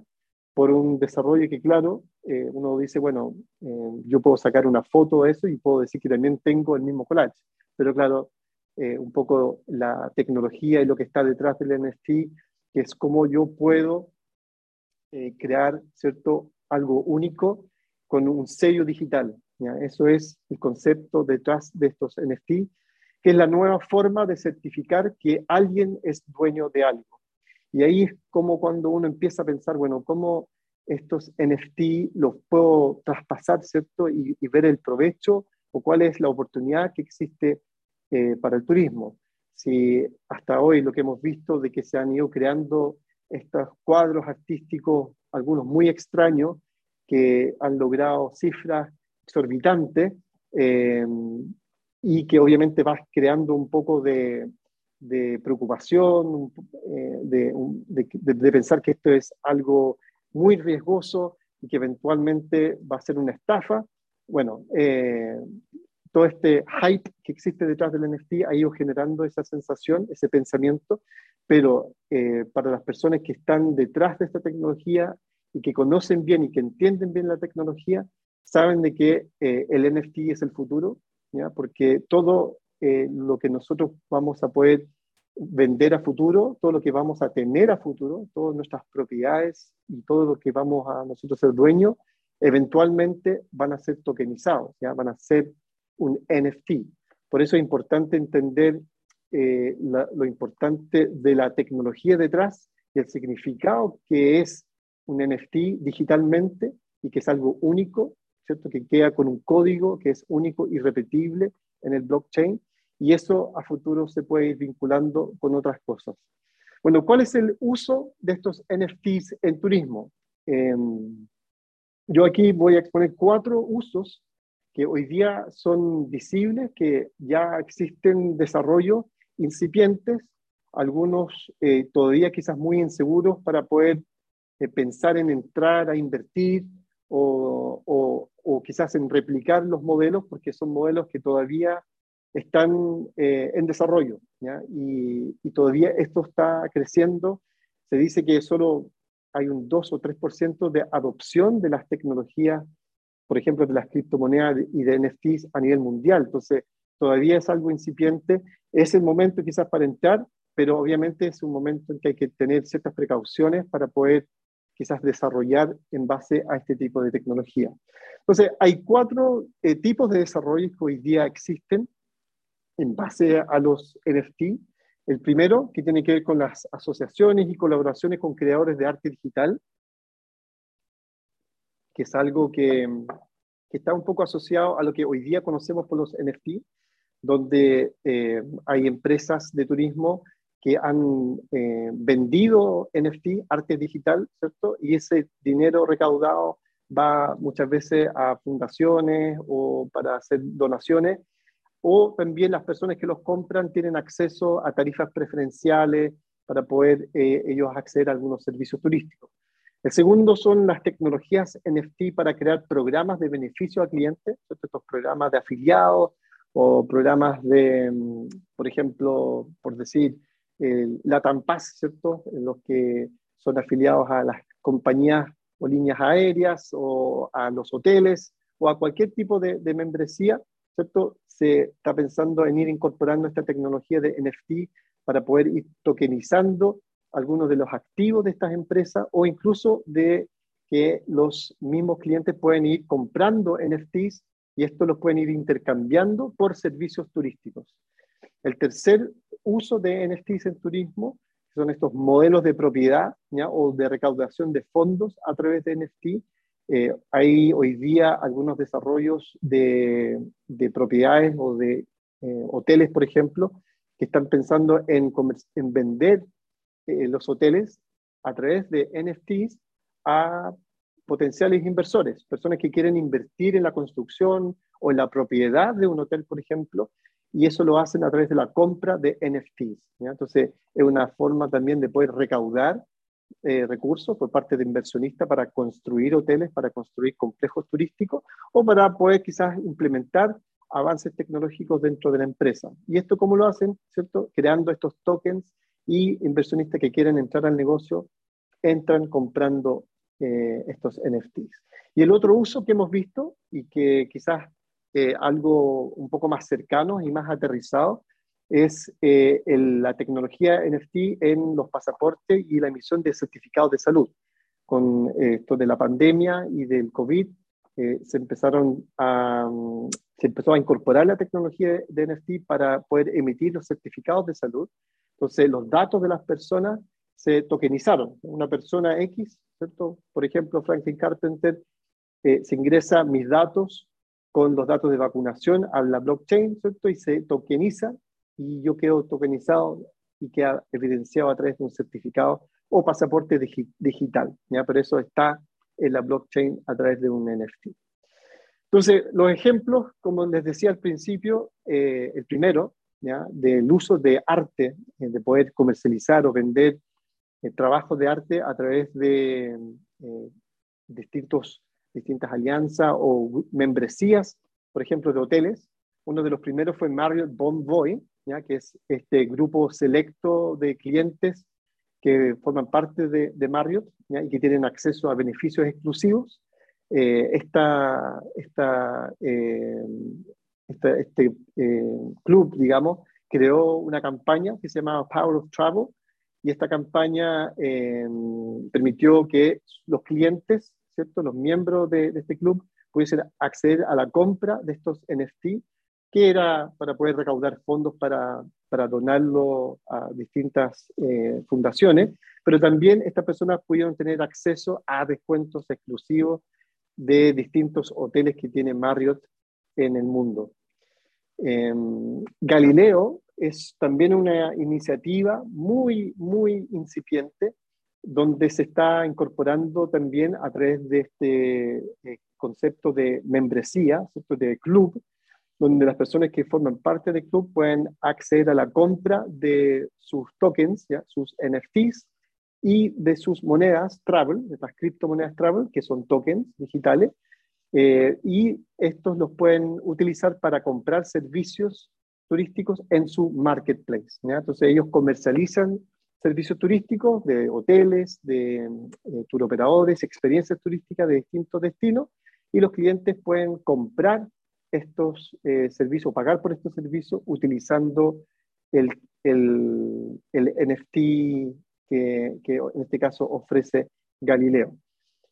por un desarrollo que, claro, eh, uno dice, bueno, eh, yo puedo sacar una foto de eso y puedo decir que también tengo el mismo collage. Pero claro, eh, un poco la tecnología y lo que está detrás del NFT, que es cómo yo puedo crear, ¿cierto?, algo único con un sello digital. Eso es el concepto detrás de estos NFT, que es la nueva forma de certificar que alguien es dueño de algo. Y ahí es como cuando uno empieza a pensar, bueno, ¿cómo estos NFT los puedo traspasar, ¿cierto? Y, ver el provecho o cuál es la oportunidad que existe eh, para el turismo. Si hasta hoy lo que hemos visto de que se han ido creando estos cuadros artísticos, algunos muy extraños, que han logrado cifras exorbitantes eh, y que obviamente vas creando un poco de, de preocupación, eh, de, de, pensar que esto es algo muy riesgoso y que eventualmente va a ser una estafa. Bueno, eh, todo este hype que existe detrás del NFT ha ido generando esa sensación, ese pensamiento, pero eh, para las personas que están detrás de esta tecnología y que conocen bien y que entienden bien la tecnología, saben de que el NFT es el futuro, porque todo eh, lo que nosotros vamos a poder vender a futuro, todo lo que vamos a tener a futuro, todas nuestras propiedades y todo lo que vamos a nosotros ser dueños, eventualmente van a ser tokenizados, ¿ya? van a ser un NFT. Por eso es importante entender eh, lo importante de la tecnología detrás y el significado que es un NFT digitalmente y que es algo único, ¿cierto? que queda con un código que es único y repetible en el blockchain y eso a futuro se puede ir vinculando con otras cosas. Bueno, ¿cuál es el uso de estos NFTs en turismo? Em, yo aquí voy a exponer cuatro usos que hoy día son visibles, que ya existen desarrollos incipientes, algunos eh, todavía quizás muy inseguros para poder eh, pensar en entrar a invertir o, o, quizás en replicar los modelos, porque son modelos que todavía están eh, en desarrollo Y, todavía esto está creciendo. Se dice que solo hay un 2 o 3% de adopción de las tecnologías, por ejemplo, de las criptomonedas y de NFTs a nivel mundial. Entonces, todavía es algo incipiente. Es el momento quizás para entrar, pero obviamente es un momento en que hay que tener ciertas precauciones para poder quizás desarrollar en base a este tipo de tecnología. Entonces, hay cuatro eh, tipos de desarrollo que hoy día existen en base a los NFT. El primero, que tiene que ver con las asociaciones y colaboraciones con creadores de arte digital, que es algo que, que está un poco asociado a lo que hoy día conocemos por los NFT, donde eh, hay empresas de turismo que han eh, vendido NFT, arte digital, ¿cierto? Y ese dinero recaudado va muchas veces a fundaciones o para hacer donaciones o también las personas que los compran tienen acceso a tarifas preferenciales para poder eh, ellos acceder a algunos servicios turísticos. El segundo son las tecnologías NFT para crear programas de beneficio a clientes, estos programas de afiliados o programas de, mm, por ejemplo, por decir, la Tampaz, ¿cierto? Los que son afiliados a las compañías o líneas aéreas o a los hoteles o a cualquier tipo de, de membresía, ¿cierto? Se está pensando en ir incorporando esta tecnología de NFT para poder ir tokenizando algunos de los activos de estas empresas o incluso de que los mismos clientes pueden ir comprando NFTs y esto los pueden ir intercambiando por servicios turísticos. El tercer uso de NFTs en turismo son estos modelos de propiedad o de recaudación de fondos a través de NFT. Eh, hay hoy día algunos desarrollos de, propiedades o de eh, hoteles, por ejemplo, que están pensando en, en vender eh, los hoteles a través de NFTs a potenciales inversores, personas que quieren invertir en la construcción o en la propiedad de un hotel, por ejemplo, y eso lo hacen a través de la compra de NFTs. Entonces, es una forma también de poder recaudar eh, recursos por parte de inversionistas para construir hoteles, para construir complejos turísticos o para poder quizás implementar avances tecnológicos dentro de la empresa. ¿Y esto cómo lo hacen? ¿Cierto? Creando estos tokens y inversionistas que quieren entrar al negocio entran comprando eh, estos NFTs. Y el otro uso que hemos visto y que quizás eh, algo un poco más cercano y más aterrizado es eh, la tecnología NFT en los pasaportes y la emisión de certificados de salud. Con esto de la pandemia y del COVID, se empezaron a, se empezó a incorporar la tecnología de NFT para poder emitir los certificados de salud. Entonces, los datos de las personas se tokenizaron. Una persona X, ¿cierto? Por ejemplo, Franklin Carpenter, eh, se ingresa mis datos con los datos de vacunación a la blockchain, ¿cierto? Y se tokeniza y yo quedo tokenizado y queda evidenciado a través de un certificado o pasaporte digital, ¿ya? Pero eso está en la blockchain a través de un NFT. Entonces, los ejemplos, como les decía al principio, eh, el primero, ¿ya? del uso de arte, eh, de poder comercializar o vender eh, trabajos de arte a través de distintos, distintas alianzas o membresías, por ejemplo, de hoteles. Uno de los primeros fue Marriott Bonvoy, ¿ya? que es este grupo selecto de clientes que forman parte de, de Marriott y que tienen acceso a beneficios exclusivos eh, eh, este eh, club, digamos, creó una campaña que se llamaba Power of Travel y esta campaña permitió que los clientes, los miembros de, este club, pudiesen acceder a la compra de estos NFT, que era para poder recaudar fondos para, donarlo a distintas fundaciones, pero también estas personas pudieron tener acceso a descuentos exclusivos de distintos hoteles que tiene Marriott en el mundo. Em, Galileo es también una iniciativa muy, muy incipiente, donde se está incorporando también a través de este eh, concepto de membresía, de club, donde las personas que forman parte del club pueden acceder a la compra de sus tokens, ¿ya? sus NFTs, y de sus monedas Travel, de las criptomonedas Travel, que son tokens digitales, eh, y estos los pueden utilizar para comprar servicios turísticos en su marketplace. Entonces ellos comercializan servicios turísticos de hoteles, de eh, turoperadores, experiencias turísticas de distintos destinos, y los clientes pueden comprar estos eh, servicios, pagar por estos servicios utilizando el, el, el NFT que, en este caso ofrece Galileo.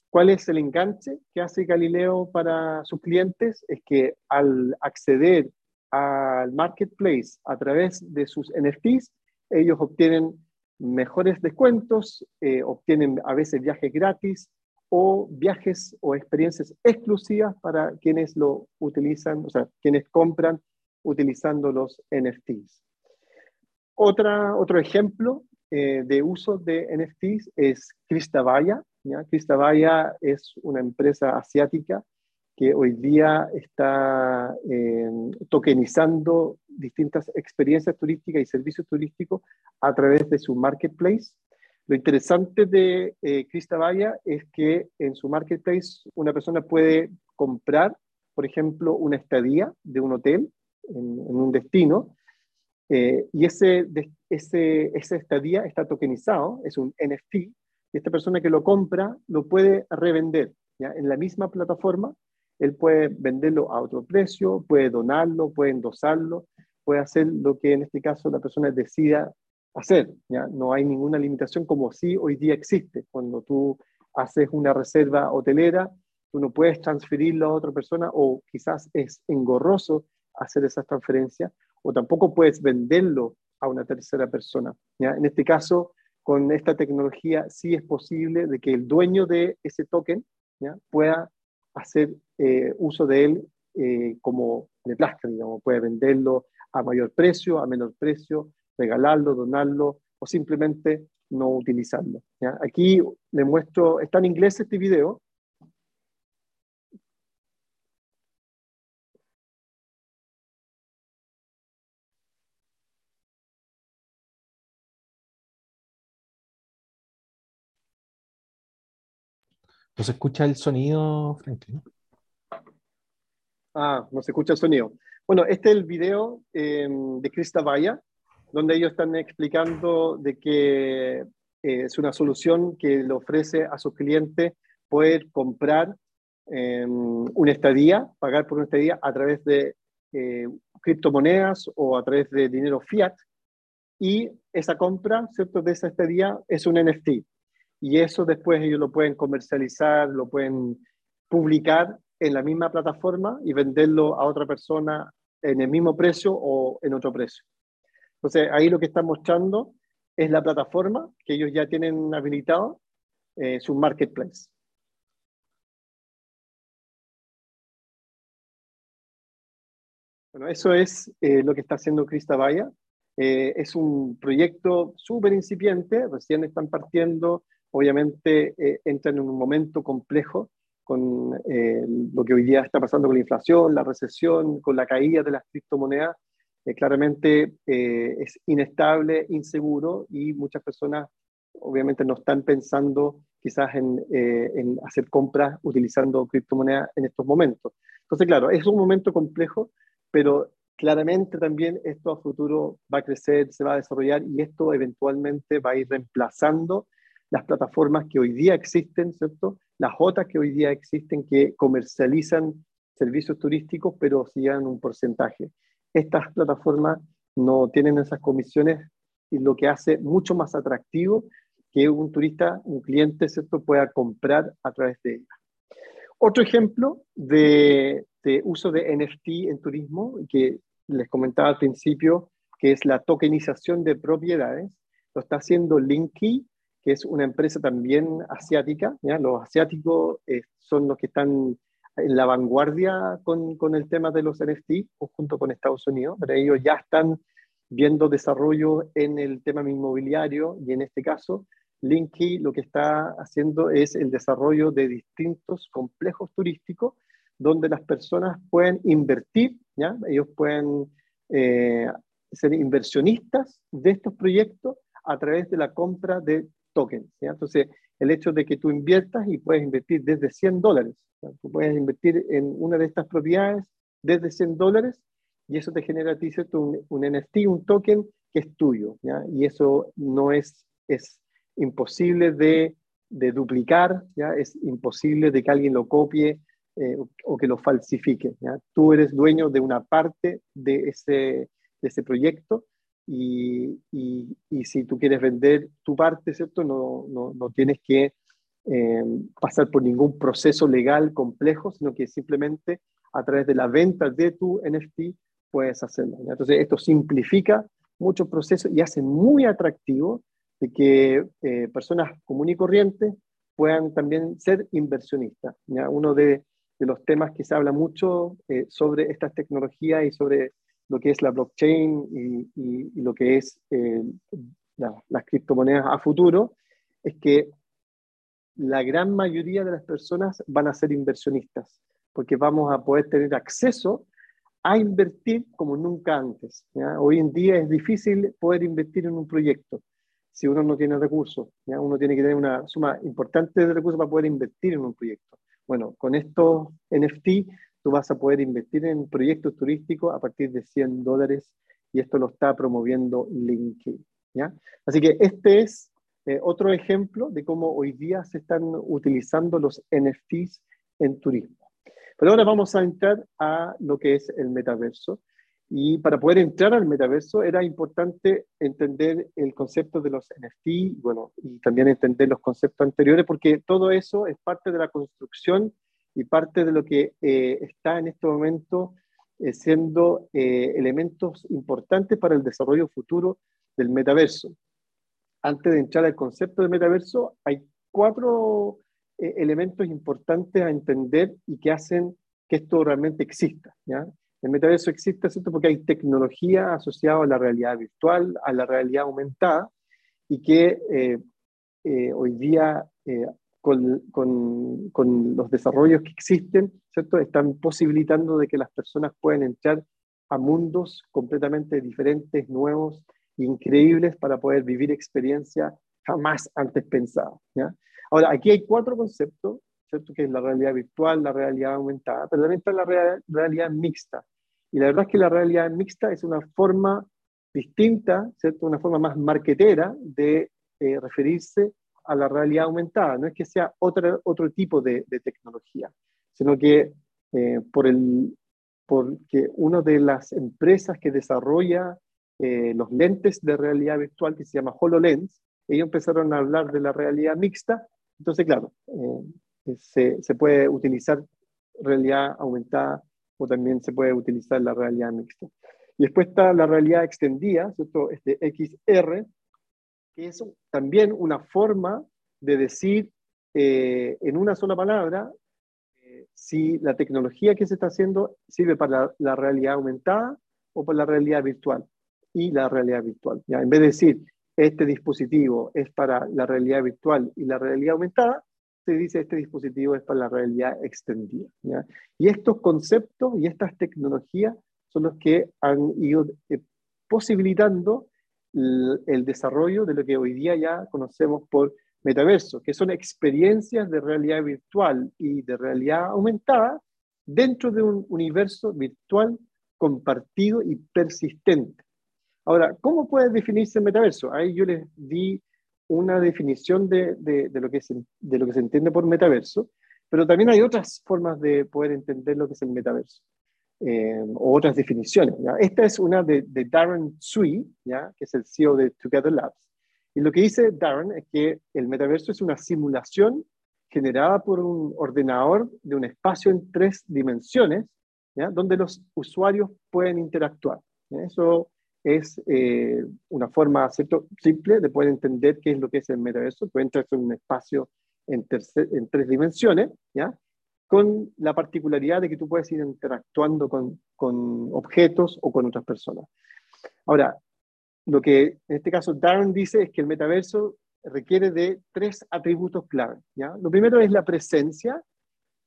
¿Cuál es el enganche que hace Galileo para sus clientes? Es que al acceder al marketplace a través de sus NFTs, ellos obtienen mejores descuentos, eh, obtienen a veces viajes gratis o viajes o experiencias exclusivas para quienes lo utilizan, o sea, quienes compran utilizando los NFTs. Otra, otro ejemplo eh, de uso de NFTs es Cristavaya. ¿ya? Cristavaya es una empresa asiática que hoy día está eh, tokenizando distintas experiencias turísticas y servicios turísticos a través de su marketplace. Lo interesante de eh, Cristavaya es que en su marketplace una persona puede comprar, por ejemplo, una estadía de un hotel en un destino Eh, y ese, ese, ese estadía está tokenizado, es un NFT, y esta persona que lo compra lo puede revender ¿ya? en la misma plataforma. Él puede venderlo a otro precio, puede donarlo, puede endosarlo, puede hacer lo que en este caso la persona decida hacer. ¿ya? No hay ninguna limitación como si hoy día existe. Cuando tú haces una reserva hotelera, tú no puedes transferirlo a otra persona o quizás es engorroso hacer esa transferencia o tampoco puedes venderlo a una tercera persona. ¿ya? En este caso, con esta tecnología sí es posible de que el dueño de ese token ¿ya? pueda hacer eh, uso de él eh, como de plástica, digamos, puede venderlo a mayor precio, a menor precio, regalarlo, donarlo o simplemente no utilizarlo. Aquí le muestro, está en inglés este video, ¿No se escucha el sonido, Franklin? Ah, no se escucha el sonido. Bueno, este es el video em, de Crista Vaya, donde ellos están explicando de que eh, es una solución que le ofrece a sus clientes poder comprar em, una estadía, pagar por una estadía a través de eh, criptomonedas o a través de dinero fiat. Y esa compra, ¿cierto?, de esa estadía es un NFT y eso después ellos lo pueden comercializar, lo pueden publicar en la misma plataforma y venderlo a otra persona en el mismo precio o en otro precio. Entonces, ahí lo que están mostrando es la plataforma que ellos ya tienen habilitado, eh, su marketplace. Bueno, eso es eh, lo que está haciendo Crista Vaya. Eh, es un proyecto súper incipiente, recién están partiendo, obviamente eh, entran en un momento complejo con eh, lo que hoy día está pasando con la inflación, la recesión, con la caída de las criptomonedas. Eh, claramente es inestable, inseguro y muchas personas obviamente no están pensando quizás en, en hacer compras utilizando criptomonedas en estos momentos. Entonces, claro, es un momento complejo, pero claramente también esto a futuro va a crecer, se va a desarrollar y esto eventualmente va a ir reemplazando las plataformas que hoy día existen, ¿cierto? Las otras que hoy día existen que comercializan servicios turísticos, pero llevan un porcentaje. Estas plataformas no tienen esas comisiones y lo que hace mucho más atractivo que un turista, un cliente, ¿cierto?, pueda comprar a través de ellas. Otro ejemplo de, de, uso de NFT en turismo, que les comentaba al principio, que es la tokenización de propiedades, lo está haciendo Linky que es una empresa también asiática. ¿ya? Los asiáticos eh, son los que están en la vanguardia con, con, el tema de los NFT, junto con Estados Unidos, pero ellos ya están viendo desarrollo en el tema inmobiliario y en este caso, Linky lo que está haciendo es el desarrollo de distintos complejos turísticos donde las personas pueden invertir, ¿ya? ellos pueden eh, ser inversionistas de estos proyectos a través de la compra de Entonces, el hecho de que tú inviertas y puedes invertir desde 100 dólares, tú puedes invertir en una de estas propiedades desde 100 dólares y eso te genera a ti. Un, un, NFT, un token que es tuyo, y eso no es, es imposible de, de duplicar, es imposible de que alguien lo copie eh, o, que lo falsifique. Tú eres dueño de una parte de ese, de ese proyecto y, y, si tú quieres vender tu parte, ¿cierto? No, no, no tienes que eh, pasar por ningún proceso legal complejo, sino que simplemente a través de la venta de tu NFT puedes hacerlo. Entonces, esto simplifica muchos procesos y hace muy atractivo de que eh, personas comunes y corrientes puedan también ser inversionistas. ¿ya? Uno de, de, los temas que se habla mucho eh, sobre estas tecnologías y sobre lo que es la blockchain y, y, lo que es eh, la, las criptomonedas a futuro, es que la gran mayoría de las personas van a ser inversionistas, porque vamos a poder tener acceso a invertir como nunca antes. ¿ya? Hoy en día es difícil poder invertir en un proyecto si uno no tiene recursos. ¿ya? Uno tiene que tener una suma importante de recursos para poder invertir en un proyecto. Bueno, con estos NFT tú vas a poder invertir en proyectos turísticos a partir de 100 dólares y esto lo está promoviendo LinkedIn. ¿ya? Así que este es eh, otro ejemplo de cómo hoy día se están utilizando los NFTs en turismo. Pero ahora vamos a entrar a lo que es el metaverso. Y para poder entrar al metaverso era importante entender el concepto de los NFT, bueno, y también entender los conceptos anteriores, porque todo eso es parte de la construcción y parte de lo que eh, está en este momento eh, siendo eh, elementos importantes para el desarrollo futuro del metaverso. Antes de entrar al concepto de metaverso, hay cuatro elementos importantes a entender y que hacen que esto realmente exista. ¿ya? El metaverso existe ¿cierto? porque hay tecnología asociada a la realidad virtual, a la realidad aumentada, y que eh, eh, hoy día, eh, con, con, con, los desarrollos que existen, ¿cierto? están posibilitando de que las personas puedan entrar a mundos completamente diferentes, nuevos, increíbles, para poder vivir experiencias jamás antes pensadas. ¿ya? Ahora, aquí hay cuatro conceptos ¿cierto? que es la realidad virtual, la realidad aumentada, pero también está la realidad mixta. Y la verdad es que la realidad mixta es una forma distinta, ¿cierto? una forma más marquetera de eh, referirse a la realidad aumentada. No es que sea otro, otro tipo de, tecnología, sino que eh, por el, porque una de las empresas que desarrolla eh, los lentes de realidad virtual, que se llama HoloLens, ellos empezaron a hablar de la realidad mixta. Entonces, claro, se, se, puede utilizar realidad aumentada o también se puede utilizar la realidad mixta. Y después está la realidad extendida, ¿cierto? Este XR, que es también una forma de decir eh, en una sola palabra eh, si la tecnología que se está haciendo sirve para la, realidad aumentada o para la realidad virtual. Y la realidad virtual. ¿ya? En vez de decir, este dispositivo es para la realidad virtual y la realidad aumentada, se dice este dispositivo es para la realidad extendida. Y estos conceptos y estas tecnologías son los que han ido eh, posibilitando el, desarrollo de lo que hoy día ya conocemos por metaverso, que son experiencias de realidad virtual y de realidad aumentada dentro de un universo virtual compartido y persistente. Ahora, ¿cómo puede definirse el metaverso? Ahí yo les di una definición de, de, lo que se, de lo que se entiende por metaverso, pero también hay otras formas de poder entender lo que es el metaverso, eh, o otras definiciones. Esta es una de, de Darren Tsui, ¿ya? que es el CEO de Together Labs. Y lo que dice Darren es que el metaverso es una simulación generada por un ordenador de un espacio en tres dimensiones, ¿ya? donde los usuarios pueden interactuar. Eso es eh, una forma ¿cierto? simple de poder entender qué es lo que es el metaverso. Puede entrar en un espacio en, en, tres dimensiones, ¿ya? Con la particularidad de que tú puedes ir interactuando con, con, objetos o con otras personas. Ahora, lo que en este caso Darren dice es que el metaverso requiere de tres atributos clave. ¿ya? Lo primero es la presencia,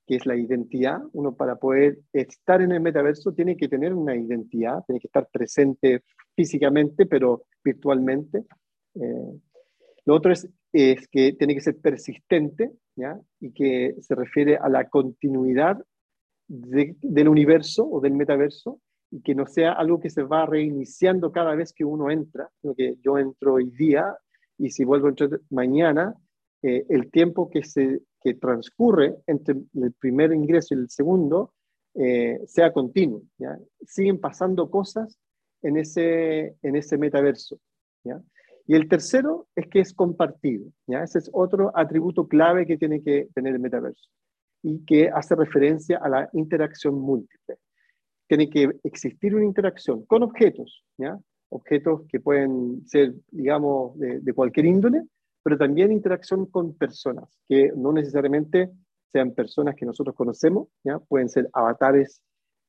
que es la identidad. Uno para poder estar en el metaverso tiene que tener una identidad, tiene que estar presente físicamente, pero virtualmente. Eh, lo otro es, es, que tiene que ser persistente, Y que se refiere a la continuidad del universo o del metaverso, y que no sea algo que se va reiniciando cada vez que uno entra, sino que yo entro hoy día y si vuelvo a entrar mañana, eh, el tiempo que, se, que transcurre entre el primer ingreso y el segundo eh, sea continuo. Siguen pasando cosas en ese, en ese metaverso. Y el tercero es que es compartido. ¿ya? Ese es otro atributo clave que tiene que tener el metaverso y que hace referencia a la interacción múltiple. Tiene que existir una interacción con objetos, ¿ya? objetos que pueden ser, digamos, de, de cualquier índole, pero también interacción con personas, que no necesariamente sean personas que nosotros conocemos, ¿ya? pueden ser avatares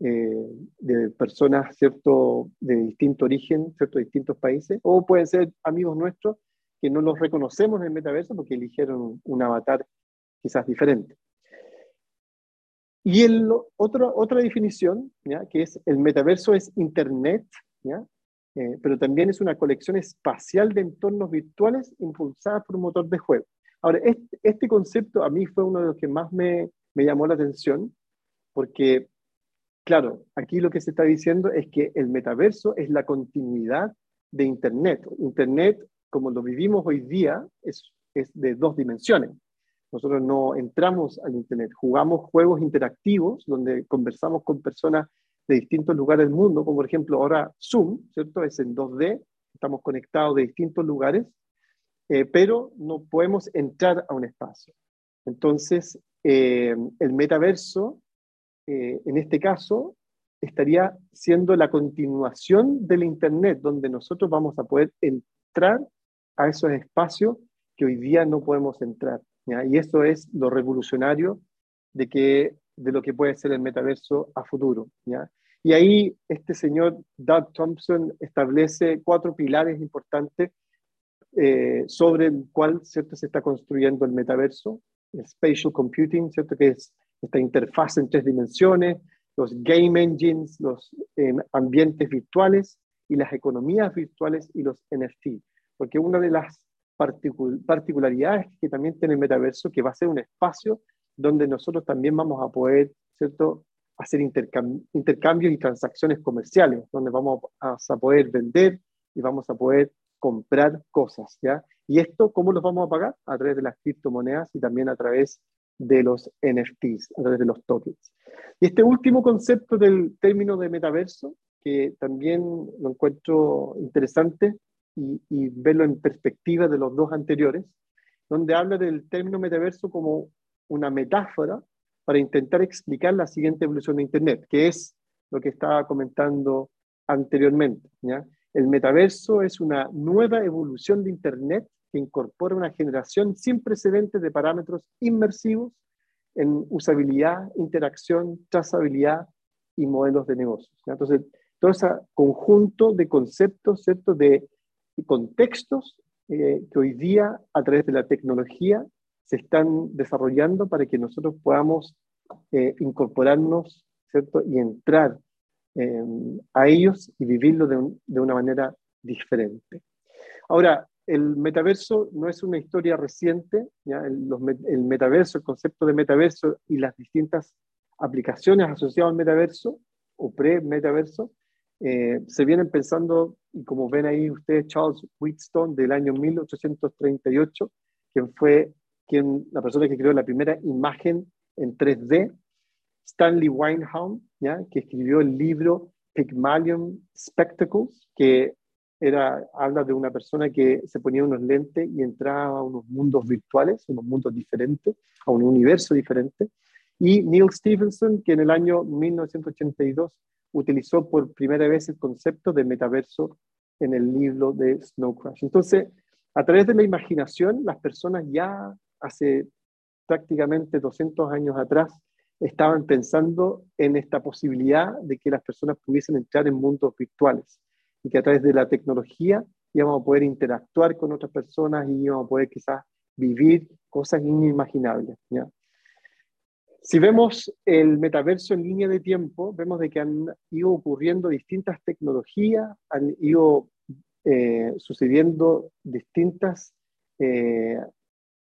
eh, de personas ¿cierto? de distinto origen, ¿cierto? de distintos países, o pueden ser amigos nuestros que no los reconocemos en el metaverso porque eligieron un avatar quizás diferente. Y el otro, otra definición, que es el metaverso es Internet, ¿ya? Eh, pero también es una colección espacial de entornos virtuales impulsada por un motor de juego. Ahora, este, este concepto a mí fue uno de los que más me, me llamó la atención, porque claro, aquí lo que se está diciendo es que el metaverso es la continuidad de Internet. Internet, como lo vivimos hoy día, es, de dos dimensiones. Nosotros no entramos al Internet, jugamos juegos interactivos donde conversamos con personas de distintos lugares del mundo, como por ejemplo ahora Zoom, ¿cierto? Es en 2D, estamos conectados de distintos lugares, eh, pero no podemos entrar a un espacio. Entonces, eh, el metaverso, eh, en este caso, estaría siendo la continuación del Internet, donde nosotros vamos a poder entrar a esos espacios que hoy día no podemos entrar. Y eso es lo revolucionario de, que, de lo que puede ser el metaverso a futuro. ¿ya? Y ahí este señor Doug Thompson establece cuatro pilares importantes eh, sobre el cual ¿cierto? se está construyendo el metaverso, el spatial computing, ¿cierto? que es esta interfaz en tres dimensiones, los game engines, los eh, ambientes virtuales y las economías virtuales y los NFT. Porque una de las particularidades que también tiene el metaverso, que va a ser un espacio donde nosotros también vamos a poder, ¿cierto?, hacer intercambios y transacciones comerciales, donde vamos a poder vender y vamos a poder comprar cosas, ¿ya? Y esto, ¿cómo los vamos a pagar? A través de las criptomonedas y también a través de los NFTs, a través de los tokens. Y este último concepto del término de metaverso, que también lo encuentro interesante, y, verlo en perspectiva de los dos anteriores, donde habla del término metaverso como una metáfora para intentar explicar la siguiente evolución de Internet, que es lo que estaba comentando anteriormente. El metaverso es una nueva evolución de Internet que incorpora una generación sin precedentes de parámetros inmersivos en usabilidad, interacción, trazabilidad y modelos de negocios. Entonces, todo ese conjunto de conceptos, ¿cierto? De contextos eh, que hoy día a través de la tecnología se están desarrollando para que nosotros podamos eh, incorporarnos ¿cierto? y entrar eh, a ellos y vivirlo de, una manera diferente. Ahora, el metaverso no es una historia reciente. El, metaverso, el concepto de metaverso y las distintas aplicaciones asociadas al metaverso o pre-metaverso eh, se vienen pensando, y como ven ahí ustedes, Charles Wheatstone del año 1838, quien fue quien, la persona que creó la primera imagen en 3D, Stanley Winehound, ¿ya? que escribió el libro Pygmalion Spectacles, que era, habla de una persona que se ponía unos lentes y entraba a unos mundos virtuales, unos mundos diferentes, a un universo diferente. Y Neil Stevenson, que en el año 1982 utilizó por primera vez el concepto de metaverso en el libro de Snow Crash. Entonces, a través de la imaginación, las personas ya hace prácticamente 200 años atrás estaban pensando en esta posibilidad de que las personas pudiesen entrar en mundos virtuales y que a través de la tecnología íbamos a poder interactuar con otras personas y íbamos a poder quizás vivir cosas inimaginables. Si vemos el metaverso en línea de tiempo, vemos de que han ido ocurriendo distintas tecnologías, han ido eh, sucediendo distintas, eh,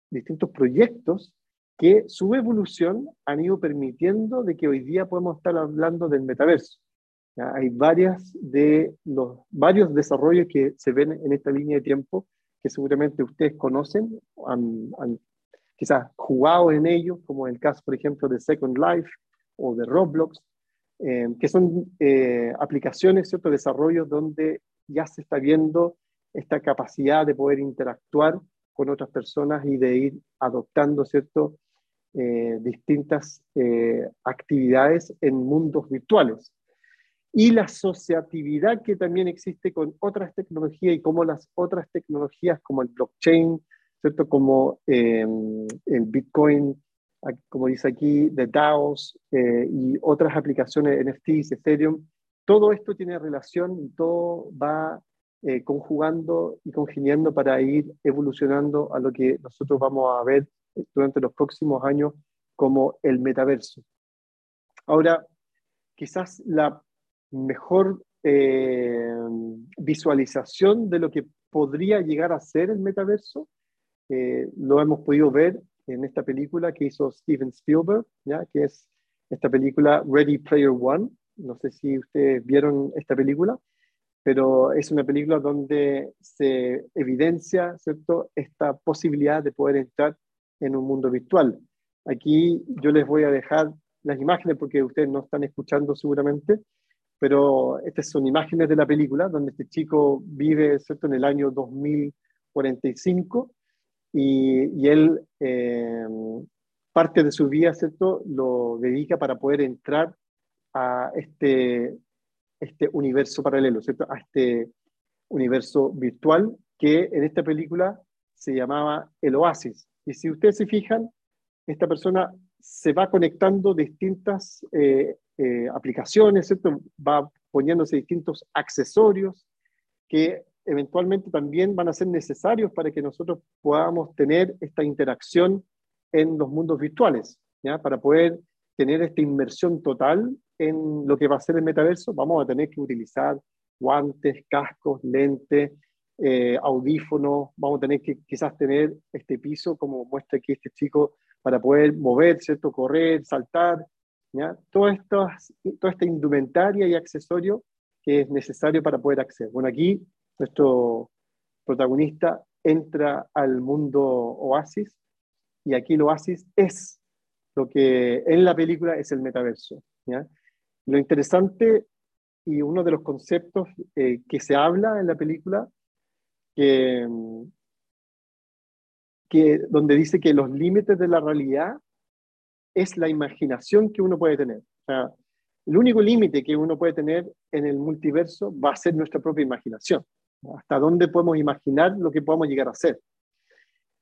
distintos proyectos que su evolución han ido permitiendo de que hoy día podemos estar hablando del metaverso. Hay varias de los, varios desarrollos que se ven en esta línea de tiempo que seguramente ustedes conocen, han, han quizás jugados en ellos, como el caso, por ejemplo, de Second Life o de Roblox, eh, que son eh, aplicaciones, ¿cierto? desarrollos donde ya se está viendo esta capacidad de poder interactuar con otras personas y de ir adoptando, ¿cierto? Eh, distintas actividades en mundos virtuales. Y la asociatividad que también existe con otras tecnologías y como las otras tecnologías como el blockchain, ¿cierto? Como em, el Bitcoin, como dice aquí, de DAOs eh, y otras aplicaciones NFTs, Ethereum, todo esto tiene relación y todo va eh, conjugando y congeniando para ir evolucionando a lo que nosotros vamos a ver durante los próximos años como el metaverso. Ahora, quizás la mejor eh, visualización de lo que podría llegar a ser el metaverso eh, lo hemos podido ver en esta película que hizo Steven Spielberg, ¿ya? que es esta película Ready Player One, No sé si ustedes vieron esta película, pero es una película donde se evidencia ¿cierto? esta posibilidad de poder entrar en un mundo virtual. Aquí yo les voy a dejar las imágenes porque ustedes no están escuchando seguramente, pero estas son imágenes de la película donde este chico vive ¿cierto? en el año 2045 y, y él eh, parte de su vida ¿cierto? lo dedica para poder entrar a este, este universo paralelo, ¿cierto? a este universo virtual que en esta película se llamaba el Oasis. Y si ustedes se fijan, esta persona se va conectando distintas eh, eh, aplicaciones, ¿cierto? va poniéndose distintos accesorios que eventualmente también van a ser necesarios para que nosotros podamos tener esta interacción en los mundos virtuales, ¿ya? para poder tener esta inmersión total en lo que va a ser el metaverso, vamos a tener que utilizar guantes, cascos, lentes, eh, audífonos, vamos a tener que quizás tener este piso, como muestra aquí este chico, para poder mover, ¿cierto? correr, saltar, ¿ya? Toda, esta, indumentaria y accesorio que es necesario para poder acceder. Bueno, aquí nuestro protagonista entra al mundo oasis y aquí el oasis es lo que en la película es el metaverso. Lo interesante y uno de los conceptos eh, que se habla en la película, que, donde dice que los límites de la realidad es la imaginación que uno puede tener. El único límite que uno puede tener en el multiverso va a ser nuestra propia imaginación. Hasta dónde podemos imaginar lo que podamos llegar a ser.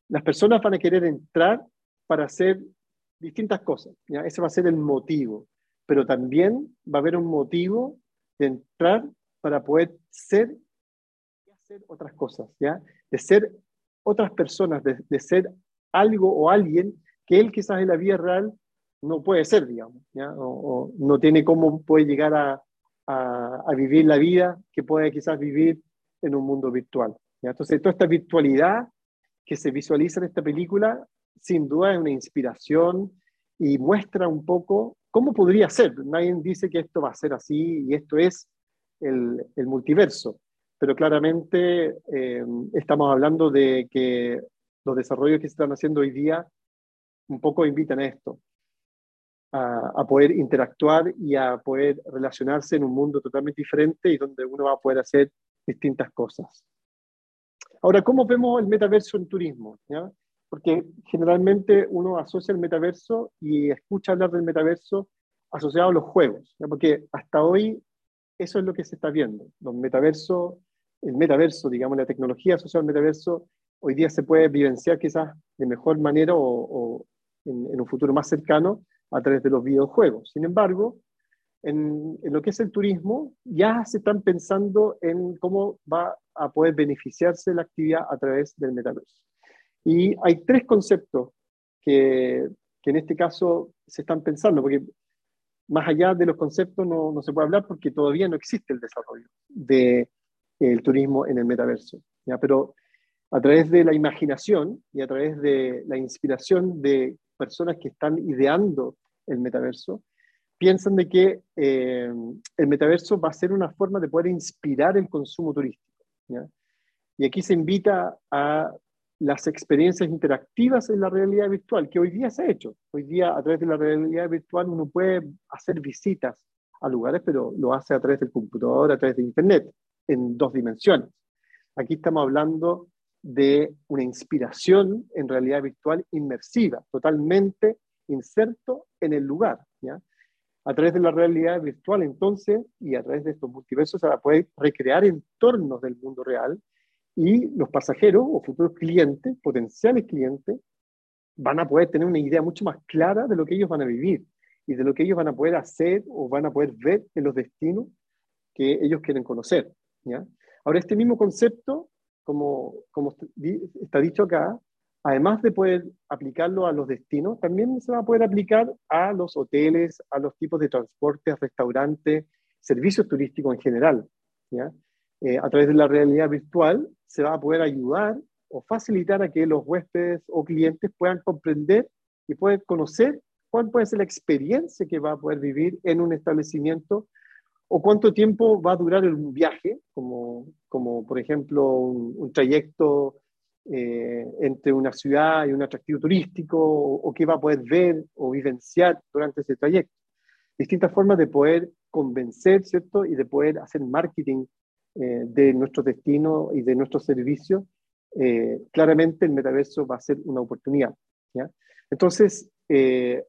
Las personas van a querer entrar para hacer distintas cosas. ¿ya? Ese va a ser el motivo. Pero también va a haber un motivo de entrar para poder ser y hacer otras cosas, ¿ya? De ser otras personas, de, de ser algo o alguien que él quizás en la vida real no puede ser, digamos. O, no tiene cómo puede llegar a, vivir la vida que puede quizás vivir en un mundo virtual. ¿ya? Entonces, toda esta virtualidad que se visualiza en esta película, sin duda es una inspiración y muestra un poco cómo podría ser. Nadie dice que esto va a ser así y esto es el, multiverso, pero claramente eh, estamos hablando de que los desarrollos que se están haciendo hoy día un poco invitan a esto, a, poder interactuar y a poder relacionarse en un mundo totalmente diferente y donde uno va a poder hacer distintas cosas. Ahora, ¿cómo vemos el metaverso en turismo? Porque generalmente uno asocia el metaverso y escucha hablar del metaverso asociado a los juegos, porque hasta hoy eso es lo que se está viendo. Los metaversos, el metaverso, digamos, la tecnología asociada al metaverso, hoy día se puede vivenciar quizás de mejor manera o, en, un futuro más cercano a través de los videojuegos. Sin embargo, en, en, lo que es el turismo, ya se están pensando en cómo va a poder beneficiarse la actividad a través del metaverso. Y hay tres conceptos que, que, en este caso se están pensando, porque más allá de los conceptos no, no se puede hablar porque todavía no existe el desarrollo del de, turismo en el metaverso. ¿ya? Pero a través de la imaginación y a través de la inspiración de personas que están ideando el metaverso, piensan de que eh, el metaverso va a ser una forma de poder inspirar el consumo turístico. ¿ya? Y aquí se invita a las experiencias interactivas en la realidad virtual, que hoy día se ha hecho. Hoy día a través de la realidad virtual uno puede hacer visitas a lugares, pero lo hace a través del computador, a través de Internet, en dos dimensiones. Aquí estamos hablando de una inspiración en realidad virtual inmersiva, totalmente inserto en el lugar. ¿ya? A través de la realidad virtual, entonces, y a través de estos multiversos, se poder recrear entornos del mundo real y los pasajeros o futuros clientes, potenciales clientes, van a poder tener una idea mucho más clara de lo que ellos van a vivir y de lo que ellos van a poder hacer o van a poder ver en los destinos que ellos quieren conocer. ¿ya? Ahora, este mismo concepto como, como está dicho acá, además de poder aplicarlo a los destinos, también se va a poder aplicar a los hoteles, a los tipos de transportes, restaurantes, servicios turísticos en general. ¿ya? Eh, a través de la realidad virtual se va a poder ayudar o facilitar a que los huéspedes o clientes puedan comprender y puedan conocer cuál puede ser la experiencia que va a poder vivir en un establecimiento o cuánto tiempo va a durar un viaje, como, como por ejemplo un, trayecto eh, entre una ciudad y un atractivo turístico, o, qué va a poder ver o vivenciar durante ese trayecto. Distintas formas de poder convencer, ¿cierto? Y de poder hacer marketing eh, de nuestro destino y de nuestros servicios. Eh, claramente el metaverso va a ser una oportunidad. Entonces, el,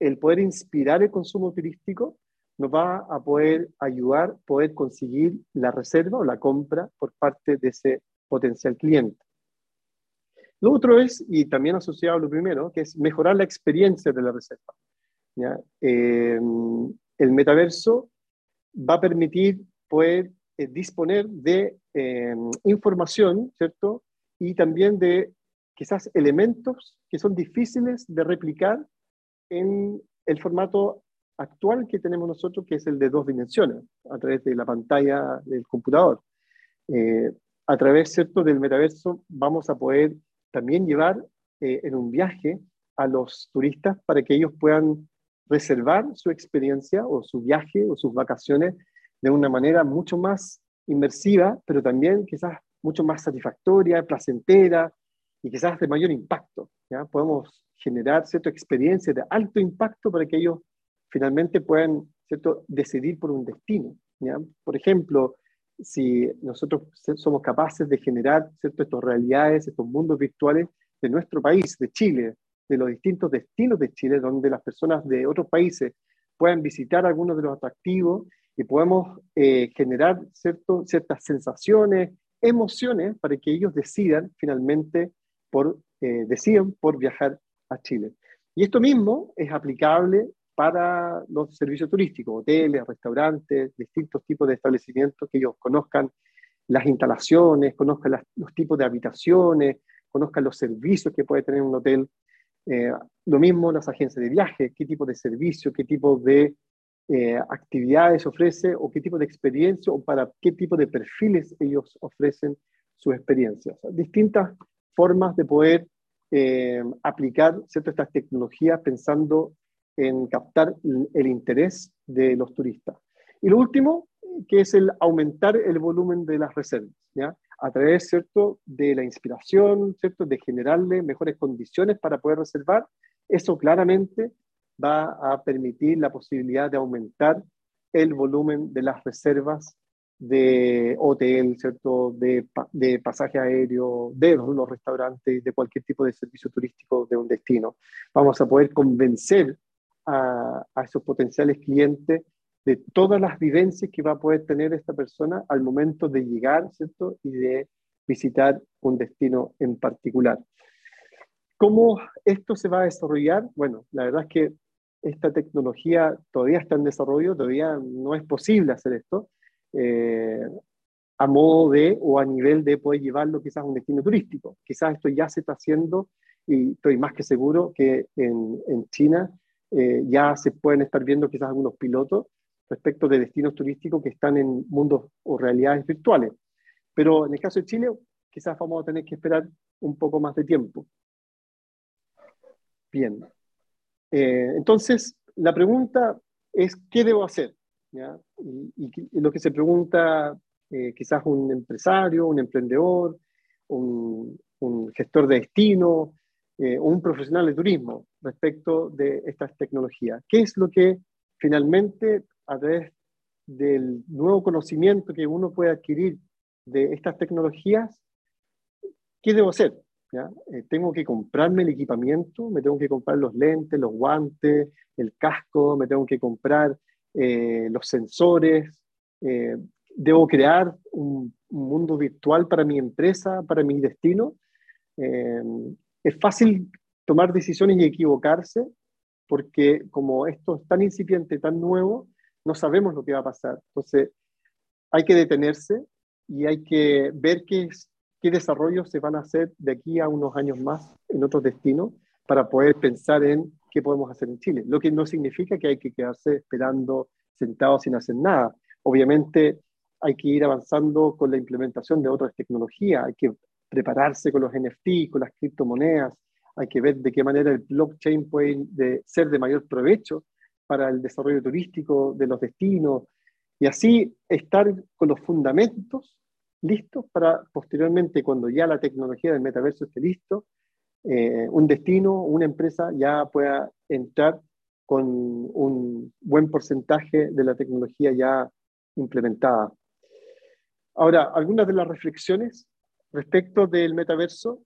el poder inspirar el consumo turístico nos va a poder ayudar, poder conseguir la reserva o la compra por parte de ese potencial cliente. Lo otro es, y también asociado a lo primero, que es mejorar la experiencia de la reserva. Em, el metaverso va a permitir poder eh, disponer de em, información, ¿cierto? Y también de quizás elementos que son difíciles de replicar en el formato actual que tenemos nosotros, que es el de dos dimensiones, a través de la pantalla del computador. Eh, a través ¿cierto? del metaverso vamos a poder también llevar eh, en un viaje a los turistas para que ellos puedan reservar su experiencia o su viaje o sus vacaciones de una manera mucho más inmersiva, pero también quizás mucho más satisfactoria, placentera y quizás de mayor impacto. ¿ya? Podemos generar cierta experiencia de alto impacto para que ellos finalmente puedan ¿cierto? decidir por un destino. Por ejemplo, si nosotros somos capaces de generar ¿cierto? estas realidades, estos mundos virtuales de nuestro país, de Chile, de los distintos destinos de Chile, donde las personas de otros países puedan visitar algunos de los atractivos y podemos eh, generar ¿cierto? ciertas sensaciones, emociones para que ellos decidan finalmente por, eh, decidan por viajar a Chile. Y esto mismo es aplicable para los servicios turísticos, hoteles, restaurantes, distintos tipos de establecimientos que ellos conozcan las instalaciones, conozcan los tipos de habitaciones, conozcan los servicios que puede tener un hotel. Eh, lo mismo las agencias de viaje, qué tipo de servicio, qué tipo de eh, actividades ofrece o qué tipo de experiencia o para qué tipo de perfiles ellos ofrecen sus experiencias. distintas formas de poder eh, aplicar ciertas estas tecnologías pensando en captar el interés de los turistas. Y lo último, que es el aumentar el volumen de las reservas, ¿ya? a través ¿cierto? de la inspiración, ¿cierto? de generarle mejores condiciones para poder reservar. Eso claramente va a permitir la posibilidad de aumentar el volumen de las reservas de hotel, ¿cierto? De, de pasaje aéreo, de los restaurantes, de cualquier tipo de servicio turístico de un destino. Vamos a poder convencer a, esos potenciales clientes de todas las vivencias que va a poder tener esta persona al momento de llegar, ¿cierto? Y de visitar un destino en particular. ¿Cómo esto se va a desarrollar? Bueno, la verdad es que esta tecnología todavía está en desarrollo, todavía no es posible hacer esto eh, a modo de o a nivel de poder llevarlo quizás a un destino turístico. Quizás esto ya se está haciendo y estoy más que seguro que en, en China eh, ya se pueden estar viendo quizás algunos pilotos respecto de destinos turísticos que están en mundos o realidades virtuales. Pero en el caso de Chile, quizás vamos a tener que esperar un poco más de tiempo. Bien. Eh, entonces, la pregunta es, ¿qué debo hacer? Y, lo que se pregunta eh, quizás un empresario, un emprendedor, un, un gestor de destino, eh, un profesional de turismo respecto de estas tecnologías. ¿Qué es lo que finalmente a través del nuevo conocimiento que uno puede adquirir de estas tecnologías, qué debo hacer? Eh, tengo que comprarme el equipamiento, me tengo que comprar los lentes, los guantes, el casco, me tengo que comprar eh, los sensores, debo crear un, un, mundo virtual para mi empresa, para mi destino es fácil tomar decisiones y equivocarse porque como esto es tan incipiente, tan nuevo, no sabemos lo que va a pasar. Entonces, hay que detenerse y hay que ver qué, qué desarrollos se van a hacer de aquí a unos años más en otros destinos para poder pensar en qué podemos hacer en Chile. Lo que no significa que hay que quedarse esperando sentados sin hacer nada. Obviamente hay que ir avanzando con la implementación de otras tecnologías, hay que prepararse con los NFT, con las criptomonedas, hay que ver de qué manera el blockchain puede ser de mayor provecho para el desarrollo turístico de los destinos. y así estar con los fundamentos listos para posteriormente, cuando ya la tecnología del metaverso esté listo, eh, un destino, una empresa ya pueda entrar con un buen porcentaje de la tecnología ya implementada. Ahora, algunas de las reflexiones respecto del metaverso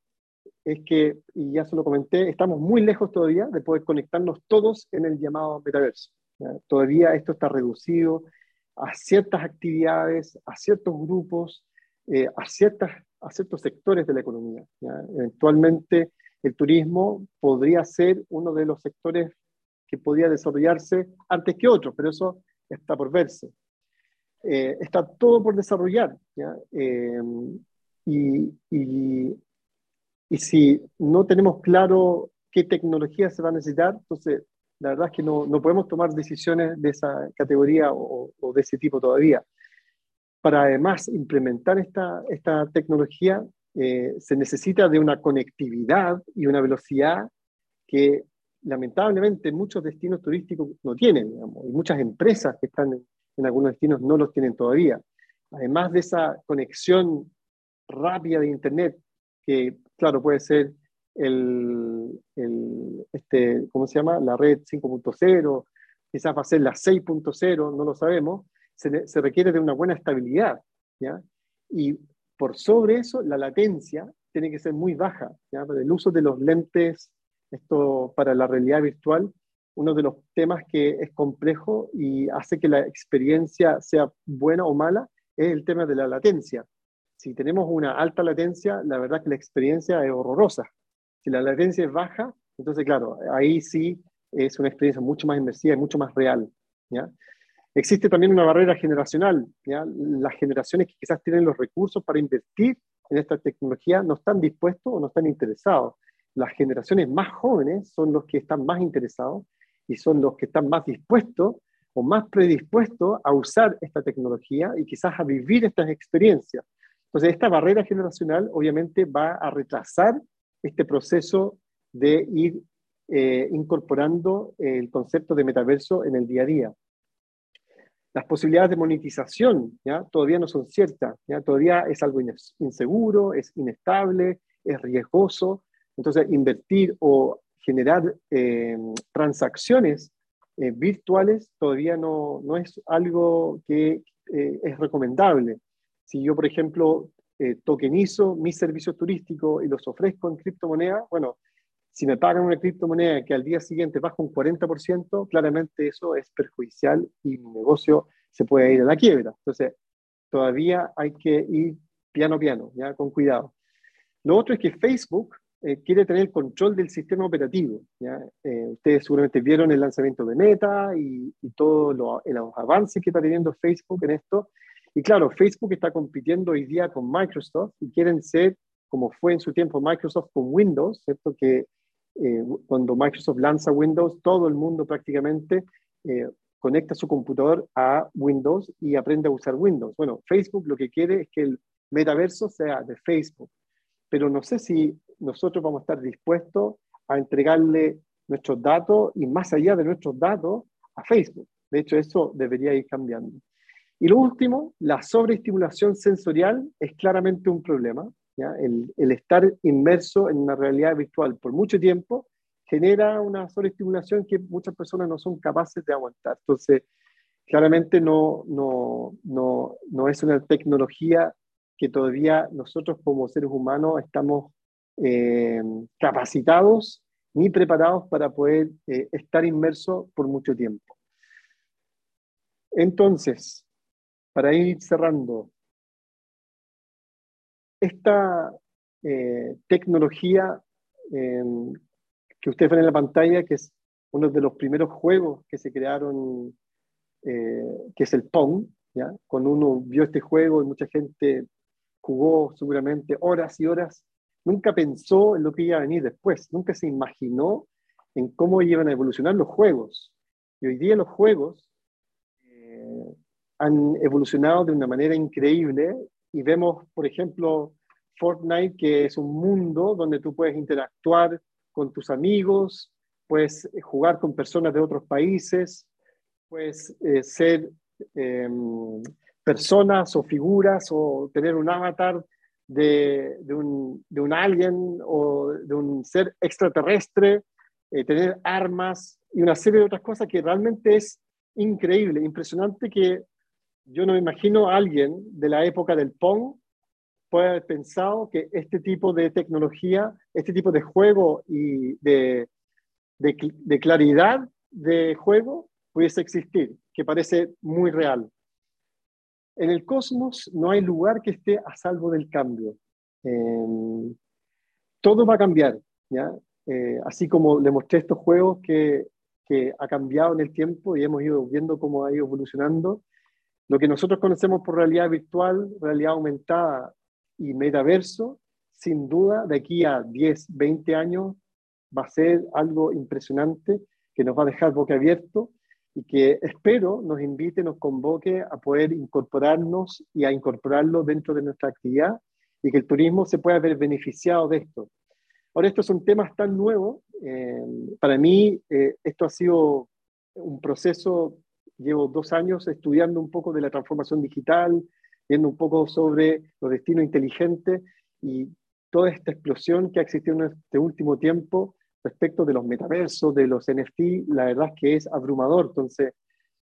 es que, y ya se lo comenté, estamos muy lejos todavía de poder conectarnos todos en el llamado metaverso. Todavía esto está reducido a ciertas actividades, a ciertos grupos, eh, a, ciertas, a ciertos sectores de la economía. Eventualmente, el turismo podría ser uno de los sectores que podría desarrollarse antes que otros, pero eso está por verse. Eh, está todo por desarrollar. Eh, y, y, y, si no tenemos claro qué tecnología se va a necesitar, entonces la verdad es que no, no podemos tomar decisiones de esa categoría o, o, de ese tipo todavía. Para además implementar esta, esta tecnología, eh, se necesita de una conectividad y una velocidad que lamentablemente muchos destinos turísticos no tienen, y muchas empresas que están en, en algunos destinos no los tienen todavía. Además de esa conexión rápida de Internet, que claro, puede ser el, este, ¿cómo se llama? La red 5.0, quizás va a ser la 6.0, no lo sabemos, se, se, requiere de una buena estabilidad, ¿ya? Y por sobre eso, la latencia tiene que ser muy baja, ¿ya? El uso de los lentes, esto para la realidad virtual, uno de los temas que es complejo y hace que la experiencia sea buena o mala, es el tema de la latencia. Si tenemos una alta latencia, la verdad que la experiencia es horrorosa. Si la latencia es baja, entonces claro, ahí sí es una experiencia mucho más inmersiva y mucho más real. ¿ya? Existe también una barrera generacional. Las generaciones que quizás tienen los recursos para invertir en esta tecnología no están dispuestos o no están interesados. Las generaciones más jóvenes son los que están más interesados y son los que están más dispuestos o más predispuestos a usar esta tecnología y quizás a vivir estas experiencias. Entonces, esta barrera generacional obviamente va a retrasar este proceso de ir eh, incorporando el concepto de metaverso en el día a día. Las posibilidades de monetización ¿ya? todavía no son ciertas, ¿ya? todavía es algo inseguro, es inestable, es riesgoso. Entonces, invertir o generar eh, transacciones eh, virtuales todavía no, no, es algo que eh, es recomendable. Si yo, por ejemplo, tokenizo mis servicios turísticos y los ofrezco en criptomoneda, bueno, si me pagan una criptomoneda que al día siguiente baja un 40%, claramente eso es perjudicial y mi negocio se puede ir a la quiebra. Entonces, todavía hay que ir piano piano, ya con cuidado. Lo otro es que Facebook eh, quiere tener control del sistema operativo. ¿ya? Eh, ustedes seguramente vieron el lanzamiento de Meta y, y todos los avances que está teniendo Facebook en esto. Y claro, Facebook está compitiendo hoy día con Microsoft y quieren ser, como fue en su tiempo Microsoft con Windows, ¿cierto? que eh, cuando Microsoft lanza Windows, todo el mundo prácticamente conecta su computador a Windows y aprende a usar Windows. Bueno, Facebook lo que quiere es que el metaverso sea de Facebook, pero no sé si nosotros vamos a estar dispuestos a entregarle nuestros datos y más allá de nuestros datos a Facebook. De hecho, eso debería ir cambiando. Y lo último, la sobreestimulación sensorial es claramente un problema. el, estar inmerso en una realidad virtual por mucho tiempo genera una sobreestimulación que muchas personas no son capaces de aguantar. Entonces, claramente no, no, no, no es una tecnología que todavía nosotros como seres humanos estamos eh, capacitados ni preparados para poder eh, estar inmersos por mucho tiempo. Entonces, para ir cerrando, esta eh, tecnología em, que ustedes ven en la pantalla, que es uno de los primeros juegos que se crearon, que es el Pong, ¿ya? Cuando uno vio este juego y mucha gente jugó seguramente horas y horas nunca pensó en lo que iba a venir después, nunca se imaginó en cómo iban a evolucionar los juegos. Y hoy día los juegos eh, han evolucionado de una manera increíble y vemos, por ejemplo, Fortnite, que es un mundo donde tú puedes interactuar con tus amigos, puedes jugar con personas de otros países, puedes eh, ser em, personas o figuras o tener un avatar de, de, un, de un alien o de un ser extraterrestre, eh, tener armas y una serie de otras cosas que realmente es increíble, impresionante que yo no me imagino a alguien de la época del Pong puede haber pensado que este tipo de tecnología, este tipo de juego y de, claridad de juego pudiese existir, que parece muy real. En el cosmos no hay lugar que esté a salvo del cambio. Em, todo va a cambiar, ¿ya? Eh, así como le mostré estos juegos que, que, ha cambiado en el tiempo y hemos ido viendo cómo ha ido evolucionando, lo que nosotros conocemos por realidad virtual, realidad aumentada y metaverso, sin duda, de aquí a 10, 20 años, va a ser algo impresionante que nos va a dejar boca abierto y que espero nos invite, nos convoque a poder incorporarnos y a incorporarlo dentro de nuestra actividad y que el turismo se pueda ver beneficiado de esto. Ahora, estos son temas tan nuevos. Eh, para mí, eh, esto ha sido un proceso, llevo dos años estudiando un poco de la transformación digital, viendo un poco sobre los destinos inteligentes y toda esta explosión que ha existido en este último tiempo respecto de los metaversos, de los NFT, la verdad es que es abrumador. Entonces,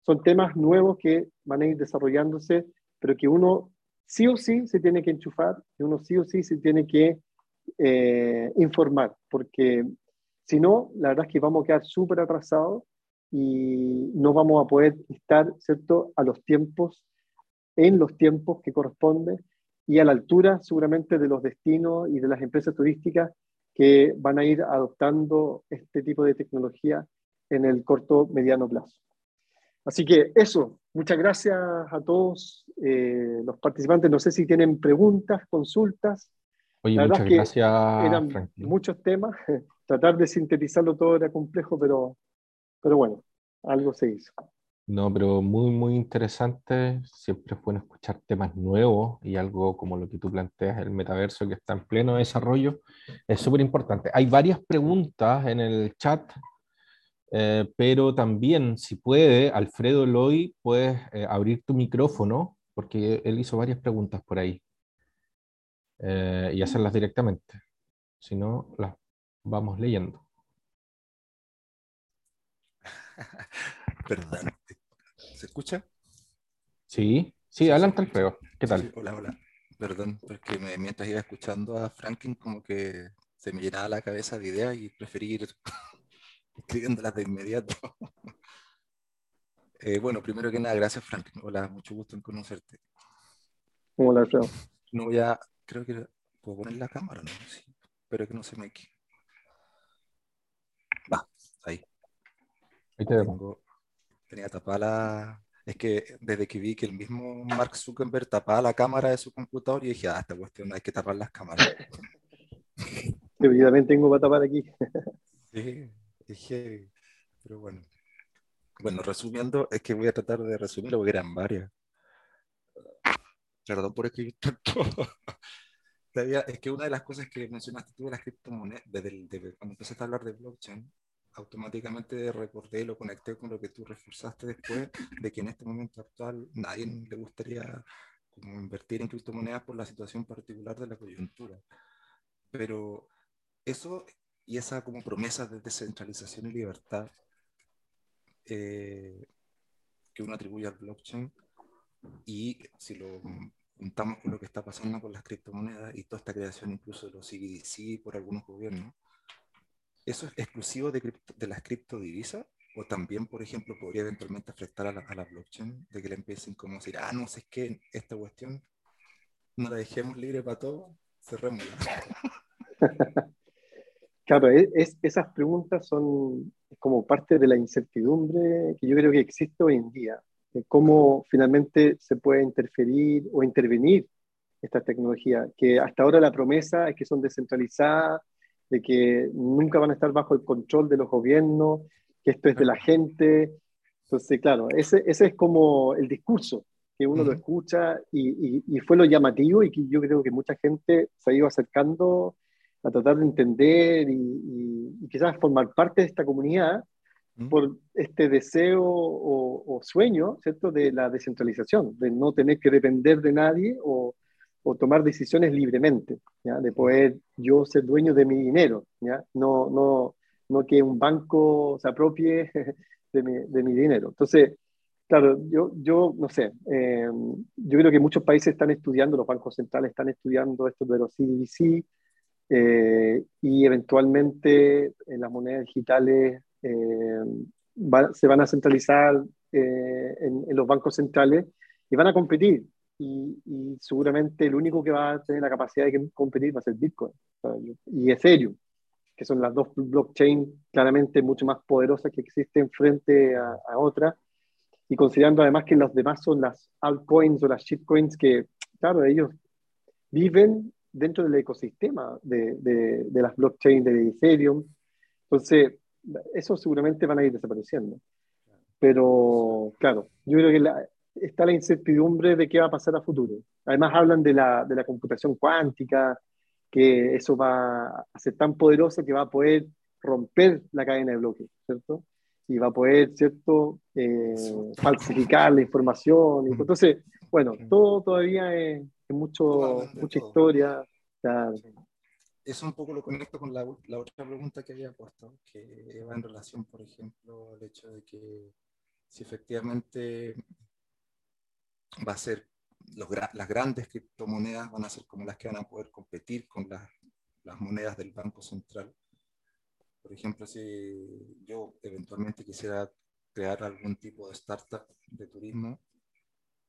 son temas nuevos que van a ir desarrollándose, pero que uno sí o sí se tiene que enchufar, que uno sí o sí se tiene que eh, informar, porque si no, la verdad es que vamos a quedar súper atrasados y no vamos a poder estar, ¿cierto?, a los tiempos, en los tiempos que corresponde y a la altura seguramente de los destinos y de las empresas turísticas que van a ir adoptando este tipo de tecnología en el corto mediano plazo. Así que eso, muchas gracias a todos eh, los participantes. No sé si tienen preguntas, consultas. Oye, muchas gracias. Eran muchos temas. Tratar de sintetizarlo todo era complejo, pero, pero bueno, algo se hizo. No, pero muy, muy interesante. Siempre es bueno escuchar temas nuevos y algo como lo que tú planteas, el metaverso que está en pleno desarrollo, es súper importante. Hay varias preguntas en el chat, eh, pero también, si puede, Alfredo Loy, puedes eh, abrir tu micrófono, porque él hizo varias preguntas por ahí, eh, y hacerlas directamente. Si no, las vamos leyendo. Perdón. ¿Se escucha? Sí, sí, adelante Alfredo. ¿Qué tal? hola, hola. Perdón, porque mientras iba escuchando a Franklin como que se me llenaba la cabeza de ideas y preferí ir escribiéndolas de inmediato. Eh, bueno, primero que nada, gracias Franklin. Hola, mucho gusto en conocerte. Hola, Alfredo. No voy a, creo que puedo poner la cámara, ¿no? Sí, espero que no se me equivoque. Va, ahí. Ahí te veo tenía tapada la... Es que desde que vi que el mismo Mark Zuckerberg tapaba la cámara de su computador y dije, ah, esta cuestión hay que tapar las cámaras. Yo también tengo para tapar aquí. sí, dije, pero bueno. Bueno, resumiendo, es que voy a tratar de resumirlo porque eran varias. Perdón por escribir tanto. es que una de las cosas que mencionaste tú de las criptomonedas, desde, desde cuando empezaste a hablar de blockchain, automáticamente recordé y lo conecté con lo que tú reforzaste después, de que en este momento actual nadie le gustaría como invertir en criptomonedas por la situación particular de la coyuntura. Pero eso y esa como promesa de descentralización y libertad eh, que uno atribuye al blockchain y si lo juntamos con lo que está pasando con las criptomonedas y toda esta creación incluso de los CBDC por algunos gobiernos, ¿Eso es exclusivo de, de las criptodivisas? ¿O también, por ejemplo, podría eventualmente afectar a la, a la blockchain? De que le empiecen como a decir, ah, no sé, es que esta cuestión no la dejemos libre para todo, cerrémosla. claro, es, esas preguntas son como parte de la incertidumbre que yo creo que existe hoy en día, de cómo finalmente se puede interferir o intervenir esta tecnología, que hasta ahora la promesa es que son descentralizadas, de que nunca van a estar bajo el control de los gobiernos, que esto es de la gente. Entonces, claro, ese, ese es como el discurso que uno lo escucha y, y, fue lo llamativo y que yo creo que mucha gente se ha ido acercando a tratar de entender y, y, quizás formar parte de esta comunidad mm. por este deseo o, sueño, ¿cierto?, de la descentralización, de no tener que depender de nadie o, o tomar decisiones libremente, ¿ya? de poder yo ser dueño de mi dinero, ¿ya? No, no, no que un banco se apropie de mi, de mi dinero. Entonces, claro, yo, yo no sé, eh, yo creo que muchos países están estudiando, los bancos centrales están estudiando esto de los CDBC eh, y eventualmente en las monedas digitales eh, se van a centralizar en, en los bancos centrales y van a competir y, seguramente el único que va a tener la capacidad de competir va a ser Bitcoin y Ethereum, que son las dos blockchains claramente mucho más poderosas que existen frente a, otras, y considerando además que los demás son las altcoins o las shitcoins que, claro, ellos viven dentro del ecosistema de, de, de las blockchains de Ethereum, entonces eso seguramente van a ir desapareciendo. Pero, claro, yo creo que la, está la incertidumbre de qué va a pasar a futuro. Además hablan de la, de la computación cuántica, que eso va a ser tan poderoso que va a poder romper la cadena de bloques, ¿cierto? Y va a poder, ¿cierto?, eh, falsificar la información. Entonces, bueno, todo todavía es, mucho, mucha historia. Eso un poco lo conecto con la, la, otra pregunta que había puesto, que va en relación, por ejemplo, al hecho de que si efectivamente va a ser, los, las grandes criptomonedas van a ser como las que van a poder competir con las, las monedas del Banco Central. Por ejemplo, si yo eventualmente quisiera crear algún tipo de startup de turismo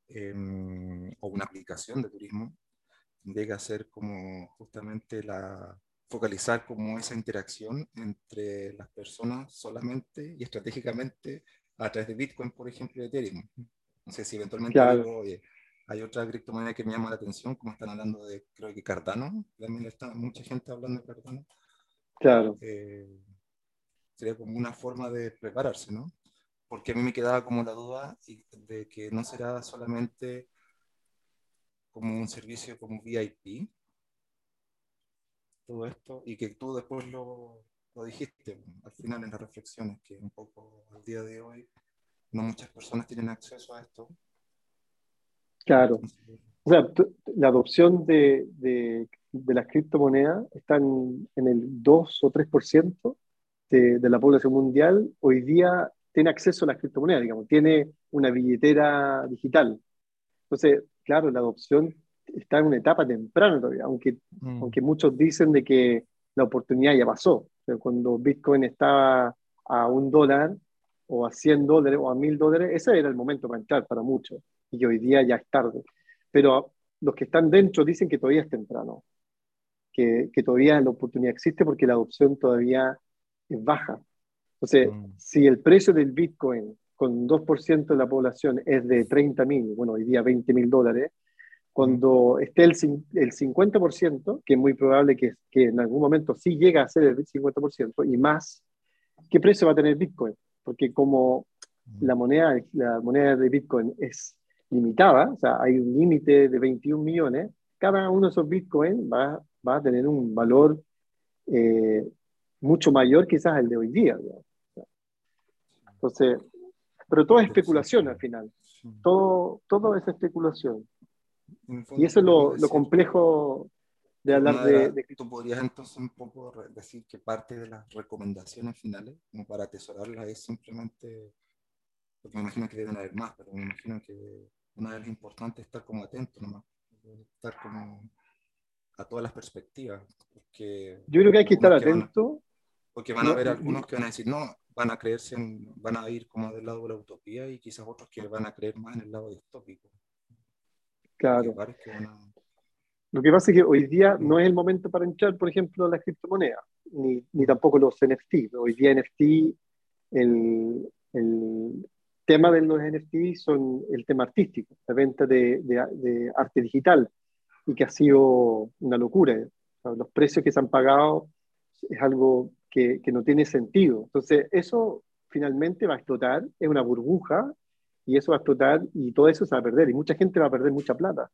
em, o una aplicación de turismo, tendría que hacer como justamente la, focalizar como esa interacción entre las personas solamente y estratégicamente a través de Bitcoin, por ejemplo, y Ethereum. No sé si eventualmente hay otra criptomoneda que me llama la atención, como están hablando de, creo que Cardano, también está mucha gente hablando de Cardano. Claro. Eh, sería como una forma de prepararse, ¿no? Porque a mí me quedaba como la duda de que no será solamente como un servicio como VIP, todo esto, y que tú después lo, lo dijiste al final en las reflexiones, que un poco al día de hoy no muchas personas tienen acceso a esto. Claro. O sea, la adopción de, de, de las criptomonedas está en, el 2 o 3% de, de la población mundial. Hoy día tiene acceso a las criptomonedas, digamos, tiene una billetera digital. Entonces, claro, la adopción está en una etapa temprana todavía, aunque, mm. aunque muchos dicen de que la oportunidad ya pasó. cuando Bitcoin estaba a un dólar, o a 100 dólares o a 1000 dólares, ese era el momento para entrar para muchos y hoy día ya es tarde. Pero los que están dentro dicen que todavía es temprano, que, que todavía la oportunidad existe porque la adopción todavía es baja. Entonces, mm. si el precio del Bitcoin con 2% de la población es de 30 mil, bueno, hoy día 20 mil dólares, cuando mm. esté el, el 50%, que es muy probable que, que en algún momento sí llega a ser el 50% y más, ¿qué precio va a tener Bitcoin? Porque como la moneda, la moneda de Bitcoin es limitada, o sea, hay un límite de 21 millones, cada uno de esos Bitcoin va, va a tener un valor eh, mucho mayor quizás el de hoy día. Entonces, pero todo es especulación al final, todo, todo es especulación. Y eso es lo, lo complejo de hablar de, ¿Tú podrías entonces un poco decir que parte de las recomendaciones finales, como para atesorarlas, es simplemente, porque me imagino que deben haber más, pero me imagino que una de las importantes es estar como atento nomás, estar como a todas las perspectivas. Porque Yo creo que hay que estar atento. porque van a haber algunos que van a decir, no, van a creerse, van a ir como del lado de la utopía y quizás otros que van a creer más en el lado distópico. Claro. Lo que pasa es que hoy día no es el momento para entrar, por ejemplo, a las criptomonedas, ni, ni tampoco los NFT. Hoy día NFT, el, el, tema de los NFT son el tema artístico, la venta de, de, arte digital, y que ha sido una locura. los precios que se han pagado es algo que, que, no tiene sentido. Entonces, eso finalmente va a explotar, es una burbuja, y eso va a explotar, y todo eso se va a perder, y mucha gente va a perder mucha plata.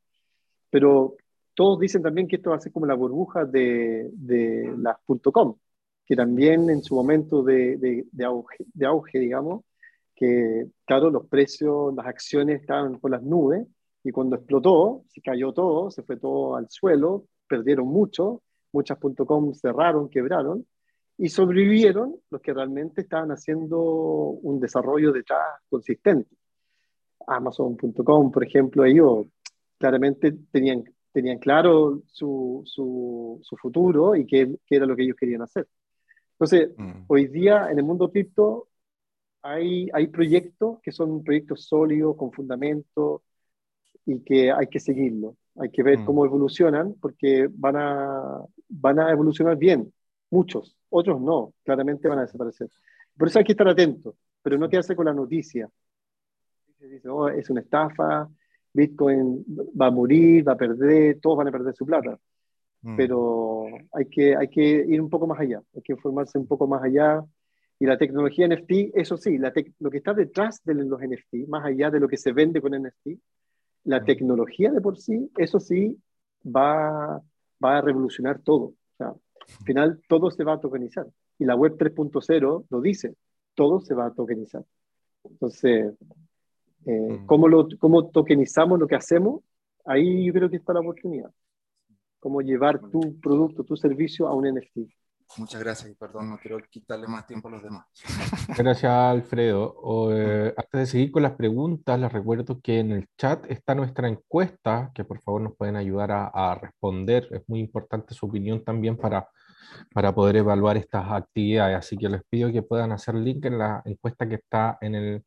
Pero todos dicen también que esto va a ser como la burbuja de, de las .com, que también en su momento de, de, auge, de auge, digamos, que claro, los precios, las acciones estaban por las nubes y cuando explotó, se cayó todo, se fue todo al suelo, perdieron mucho, muchas .com cerraron, quebraron y sobrevivieron los que realmente estaban haciendo un desarrollo detrás consistente. Amazon.com, por ejemplo, ellos claramente tenían, tenían claro su, su, su futuro y qué, qué, era lo que ellos querían hacer. Entonces, mm. hoy día en el mundo cripto hay, hay proyectos que son proyectos sólidos, con fundamento y que hay que seguirlo. Hay que ver mm. cómo evolucionan porque van a, van a evolucionar bien, muchos, otros no, claramente van a desaparecer. Por eso hay que estar atentos, pero no quedarse con la noticia. Dice, oh, es una estafa, Bitcoin va a morir, va a perder, todos van a perder su plata. Mm. Pero hay que, hay que ir un poco más allá, hay que informarse un poco más allá. Y la tecnología NFT, eso sí, la lo que está detrás de los NFT, más allá de lo que se vende con NFT, la mm. tecnología de por sí, eso sí, va, va a revolucionar todo. O sea, al final todo se va a tokenizar. Y la web 3.0 lo dice, todo se va a tokenizar. Entonces, eh, mm. ¿cómo, lo, ¿cómo tokenizamos lo que hacemos? Ahí yo creo que está la oportunidad. Cómo llevar tu producto, tu servicio a un NFT. Muchas gracias y perdón, no quiero quitarle más tiempo a los demás. Gracias, Alfredo. Eh, antes de seguir con las preguntas, les recuerdo que en el chat está nuestra encuesta, que por favor nos pueden ayudar a, responder. Es muy importante su opinión también para, para poder evaluar estas actividades. Así que les pido que puedan hacer link en la encuesta que está en el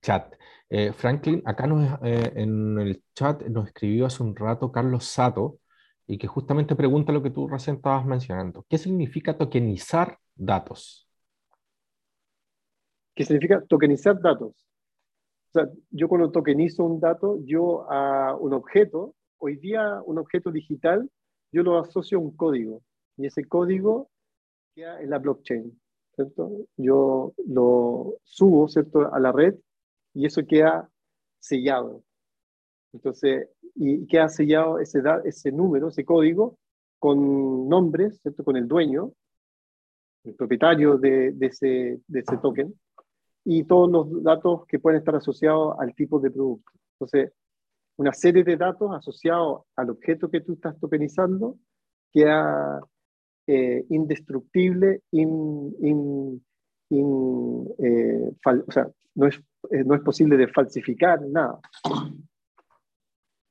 chat. Eh, Franklin, acá eh, en el chat nos escribió hace un rato Carlos Sato y que justamente pregunta lo que tú recién estabas mencionando. ¿Qué significa tokenizar datos? ¿Qué significa tokenizar datos? O sea, yo cuando tokenizo un dato, yo a un objeto, hoy día un objeto digital, yo lo asocio a un código y ese código queda en la blockchain, ¿cierto? Yo lo subo, ¿cierto?, a la red y eso queda sellado. Entonces, y queda sellado ese, ese número, ese código, con nombres, ¿cierto? con el dueño, el propietario de, de, ese, de ese token, y todos los datos que pueden estar asociados al tipo de producto. Entonces, una serie de datos asociados al objeto que tú estás tokenizando queda eh, indestructible, in, in, eh, o sea, no es, eh, no es posible de falsificar nada.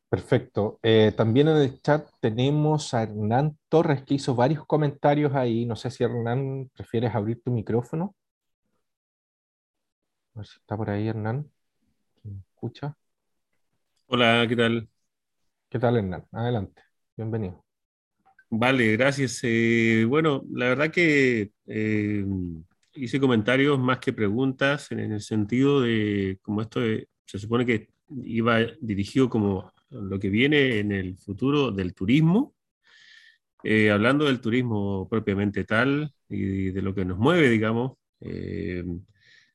Perfecto. Eh, también en el chat tenemos a Hernán Torres que hizo varios comentarios ahí. No sé si Hernán prefieres abrir tu micrófono. A ver si está por ahí Hernán. ¿Me escucha? Hola, ¿qué tal? ¿Qué tal Hernán? Adelante. Bienvenido. Vale, gracias. Eh, bueno, la verdad que eh, hice comentarios más que preguntas en el sentido de, como esto se supone que iba dirigido como lo que viene en el futuro del turismo, eh, hablando del turismo propiamente tal y de lo que nos mueve, digamos, eh,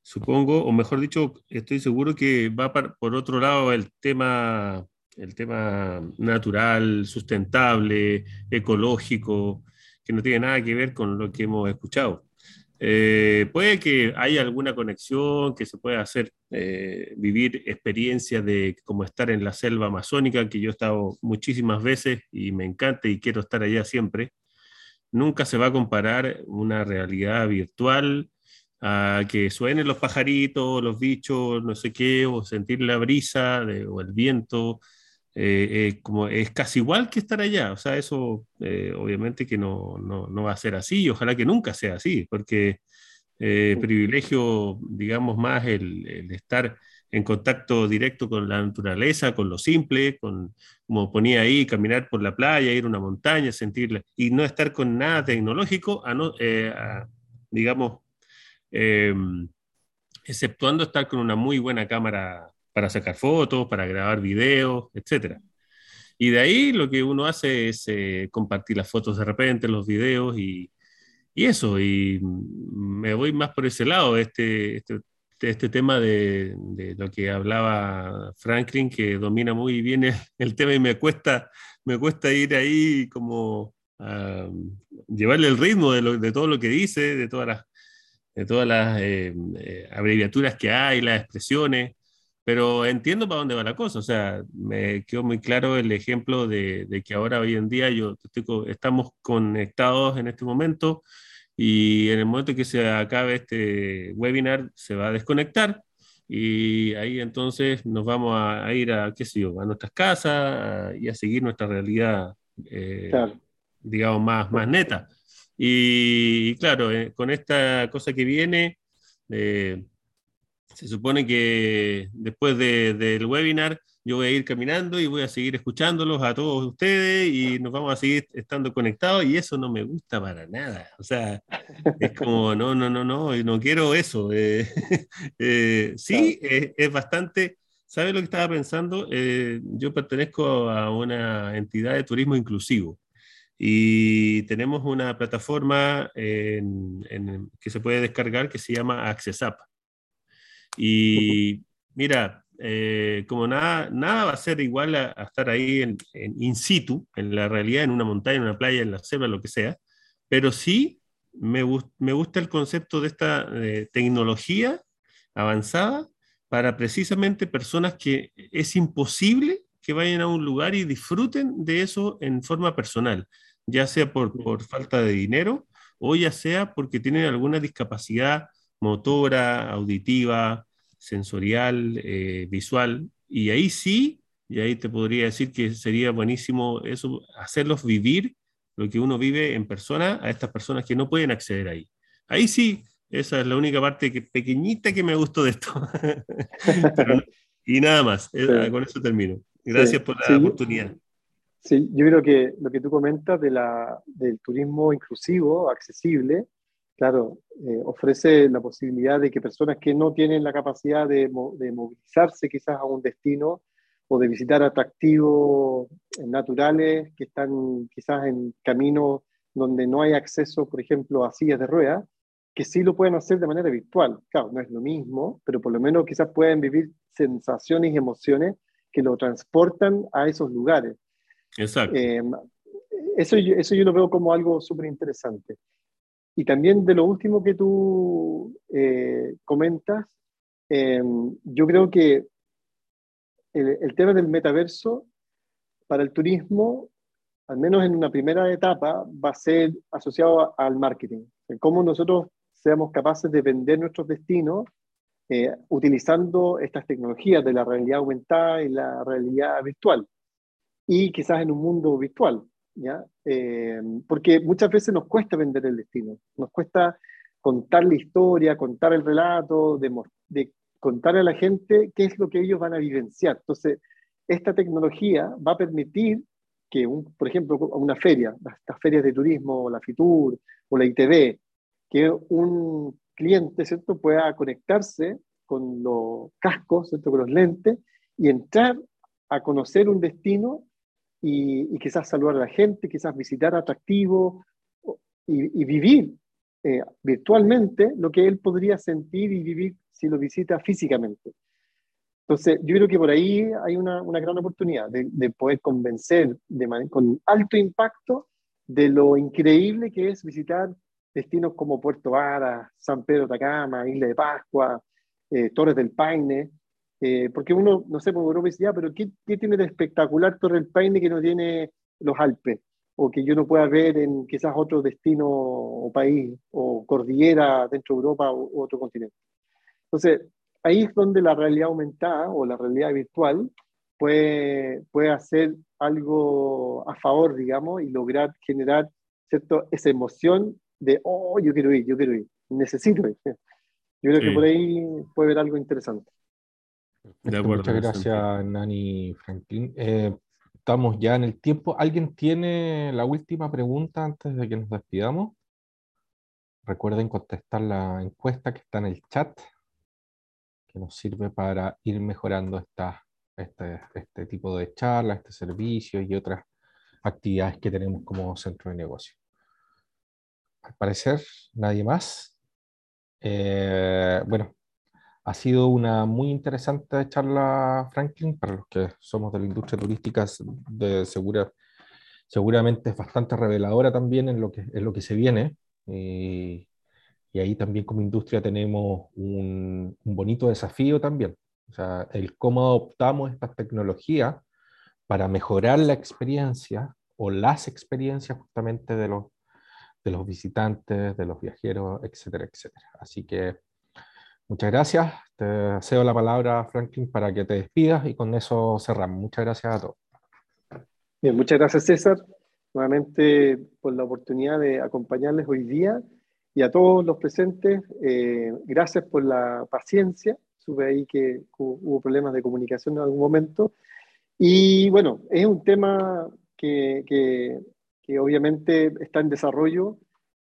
supongo, o mejor dicho, estoy seguro que va por otro lado el tema, el tema natural, sustentable, ecológico, que no tiene nada que ver con lo que hemos escuchado. Eh, puede que haya alguna conexión, que se pueda hacer, eh, vivir experiencias de como estar en la selva amazónica, que yo he estado muchísimas veces y me encanta y quiero estar allá siempre. Nunca se va a comparar una realidad virtual a que suenen los pajaritos, los bichos, no sé qué, o sentir la brisa o el viento eh, eh, como es casi igual que estar allá. O sea, eso eh, obviamente que no, no, no, va a ser así y ojalá que nunca sea así, porque privilegio, digamos, más el, el, estar en contacto directo con la naturaleza, con lo simple, con, como ponía ahí, caminar por la playa, ir a una montaña, sentirla, y no estar con nada tecnológico, a no, digamos, em, exceptuando estar con una muy buena cámara para sacar fotos, para grabar videos, etc. Y de ahí lo que uno hace es eh, compartir las fotos de repente, los videos y, y, eso. Y me voy más por ese lado, este, este, este tema de, lo que hablaba Franklin, que domina muy bien el, tema y me cuesta, me cuesta ir ahí como llevarle el ritmo de, todo lo que dice, de todas las, de todas las eh, eh, abreviaturas que hay, las expresiones, pero entiendo para dónde va la cosa. O sea, me quedó muy claro el ejemplo de, que ahora, hoy en día, yo estamos conectados en este momento y en el momento que se acabe este webinar se va a desconectar y ahí entonces nos vamos a, ir a, qué sé yo, a nuestras casas y a seguir nuestra realidad, eh, digamos, más, más neta. Y, claro, eh, con esta cosa que viene, eh, se supone que después del webinar yo voy a ir caminando y voy a seguir escuchándolos a todos ustedes y nos vamos a seguir estando conectados y eso no me gusta para nada. O sea, es como, no, no, no, no, no quiero eso. Eh, eh, sí, es, bastante, ¿sabe lo que estaba pensando? Eh, yo pertenezco a una entidad de turismo inclusivo y tenemos una plataforma que se puede descargar que se llama Access App. Y mira, eh, como nada, nada va a ser igual a, estar ahí en, in situ, en la realidad, en una montaña, en una playa, en la selva, lo que sea, pero sí me, me gusta el concepto de esta eh, tecnología avanzada para precisamente personas que es imposible que vayan a un lugar y disfruten de eso en forma personal, ya sea por, por falta de dinero o ya sea porque tienen alguna discapacidad motora, auditiva, sensorial, eh, visual, y ahí sí, y ahí te podría decir que sería buenísimo eso, hacerlos vivir lo que uno vive en persona a estas personas que no pueden acceder ahí. Ahí sí, esa es la única parte que, pequeñita que me gustó de esto. y nada más, eh, con eso termino. Gracias por la oportunidad. Sí, yo creo que lo que tú comentas de la, del turismo inclusivo, accesible, claro, eh, ofrece la posibilidad de que personas que no tienen la capacidad de, movilizarse quizás a un destino o de visitar atractivos naturales que están quizás en caminos donde no hay acceso, por ejemplo, a sillas de ruedas, que sí lo pueden hacer de manera virtual. Claro, no es lo mismo, pero por lo menos quizás pueden vivir sensaciones y emociones que lo transportan a esos lugares. Exacto. Eh, eso, eso yo lo veo como algo súper interesante. Y también de lo último que tú eh, comentas, em, yo creo que el, tema del metaverso para el turismo, al menos en una primera etapa, va a ser asociado al marketing. Cómo nosotros seamos capaces de vender nuestros destinos eh, utilizando estas tecnologías de la realidad aumentada y la realidad virtual. Y quizás en un mundo virtual. Eh, porque muchas veces nos cuesta vender el destino, nos cuesta contar la historia, contar el relato, de, contar a la gente qué es lo que ellos van a vivenciar. Entonces, esta tecnología va a permitir que, un, por ejemplo, una feria, estas ferias de turismo, la FITUR o la ITV, que un cliente ¿cierto? pueda conectarse con los cascos, ¿cierto? con los lentes, y entrar a conocer un destino y, quizás saludar a la gente, quizás visitar atractivos y, vivir eh, virtualmente lo que él podría sentir y vivir si lo visita físicamente. Entonces, yo creo que por ahí hay una, una gran oportunidad de, de poder convencer de con alto impacto de lo increíble que es visitar destinos como Puerto Vara, San Pedro Tacama, Isla de Pascua, eh, Torres del Paine, eh, porque uno, no sé, por Europa dice, ya, pero ¿qué, ¿qué, tiene de espectacular Torre del Paine que no tiene los Alpes? O que yo no pueda ver en quizás otro destino o país o cordillera dentro de Europa u otro continente. Entonces, ahí es donde la realidad aumentada o la realidad virtual puede, puede hacer algo a favor, digamos, y lograr generar ¿cierto? esa emoción de, oh, yo quiero ir, yo quiero ir, necesito ir. Yo creo que por ahí puede haber algo interesante. Muchas gracias, Nani Franklin. Eh, estamos ya en el tiempo. ¿Alguien tiene la última pregunta antes de que nos despidamos? Recuerden contestar la encuesta que está en el chat, que nos sirve para ir mejorando esta, este, este tipo de charlas, este servicio y otras actividades que tenemos como centro de negocio. Al parecer, nadie más. Eh, bueno, ha sido una muy interesante charla, Franklin, para los que somos de la industria turística seguramente es bastante reveladora también en lo que, en lo que se viene. Y, y ahí también como industria tenemos un, un, bonito desafío también. O sea, el cómo adoptamos estas tecnologías para mejorar la experiencia o las experiencias justamente de los, de los visitantes, de los viajeros, etcétera, etcétera. Así que muchas gracias. Te cedo la palabra, Franklin, para que te despidas y con eso cerramos. Muchas gracias a todos. Bien, muchas gracias, César, nuevamente por la oportunidad de acompañarles hoy día y a todos los presentes. Eh, gracias por la paciencia. Supe ahí que hubo problemas de comunicación en algún momento. Y bueno, es un tema que, que, que obviamente está en desarrollo.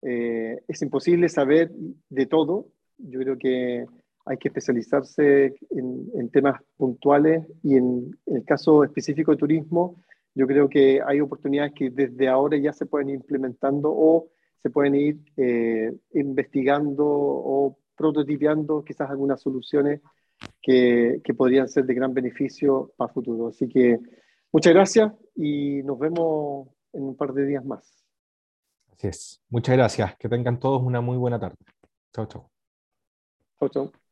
Eh, es imposible saber de todo. Yo creo que hay que especializarse en, en temas puntuales y en, en, el caso específico de turismo, yo creo que hay oportunidades que desde ahora ya se pueden ir implementando o se pueden ir eh, investigando o prototipeando quizás algunas soluciones que, que, podrían ser de gran beneficio para futuro. Así que muchas gracias y nos vemos en un par de días más. Así es. Muchas gracias. Que tengan todos una muy buena tarde. Chao, chao. Chao, chao.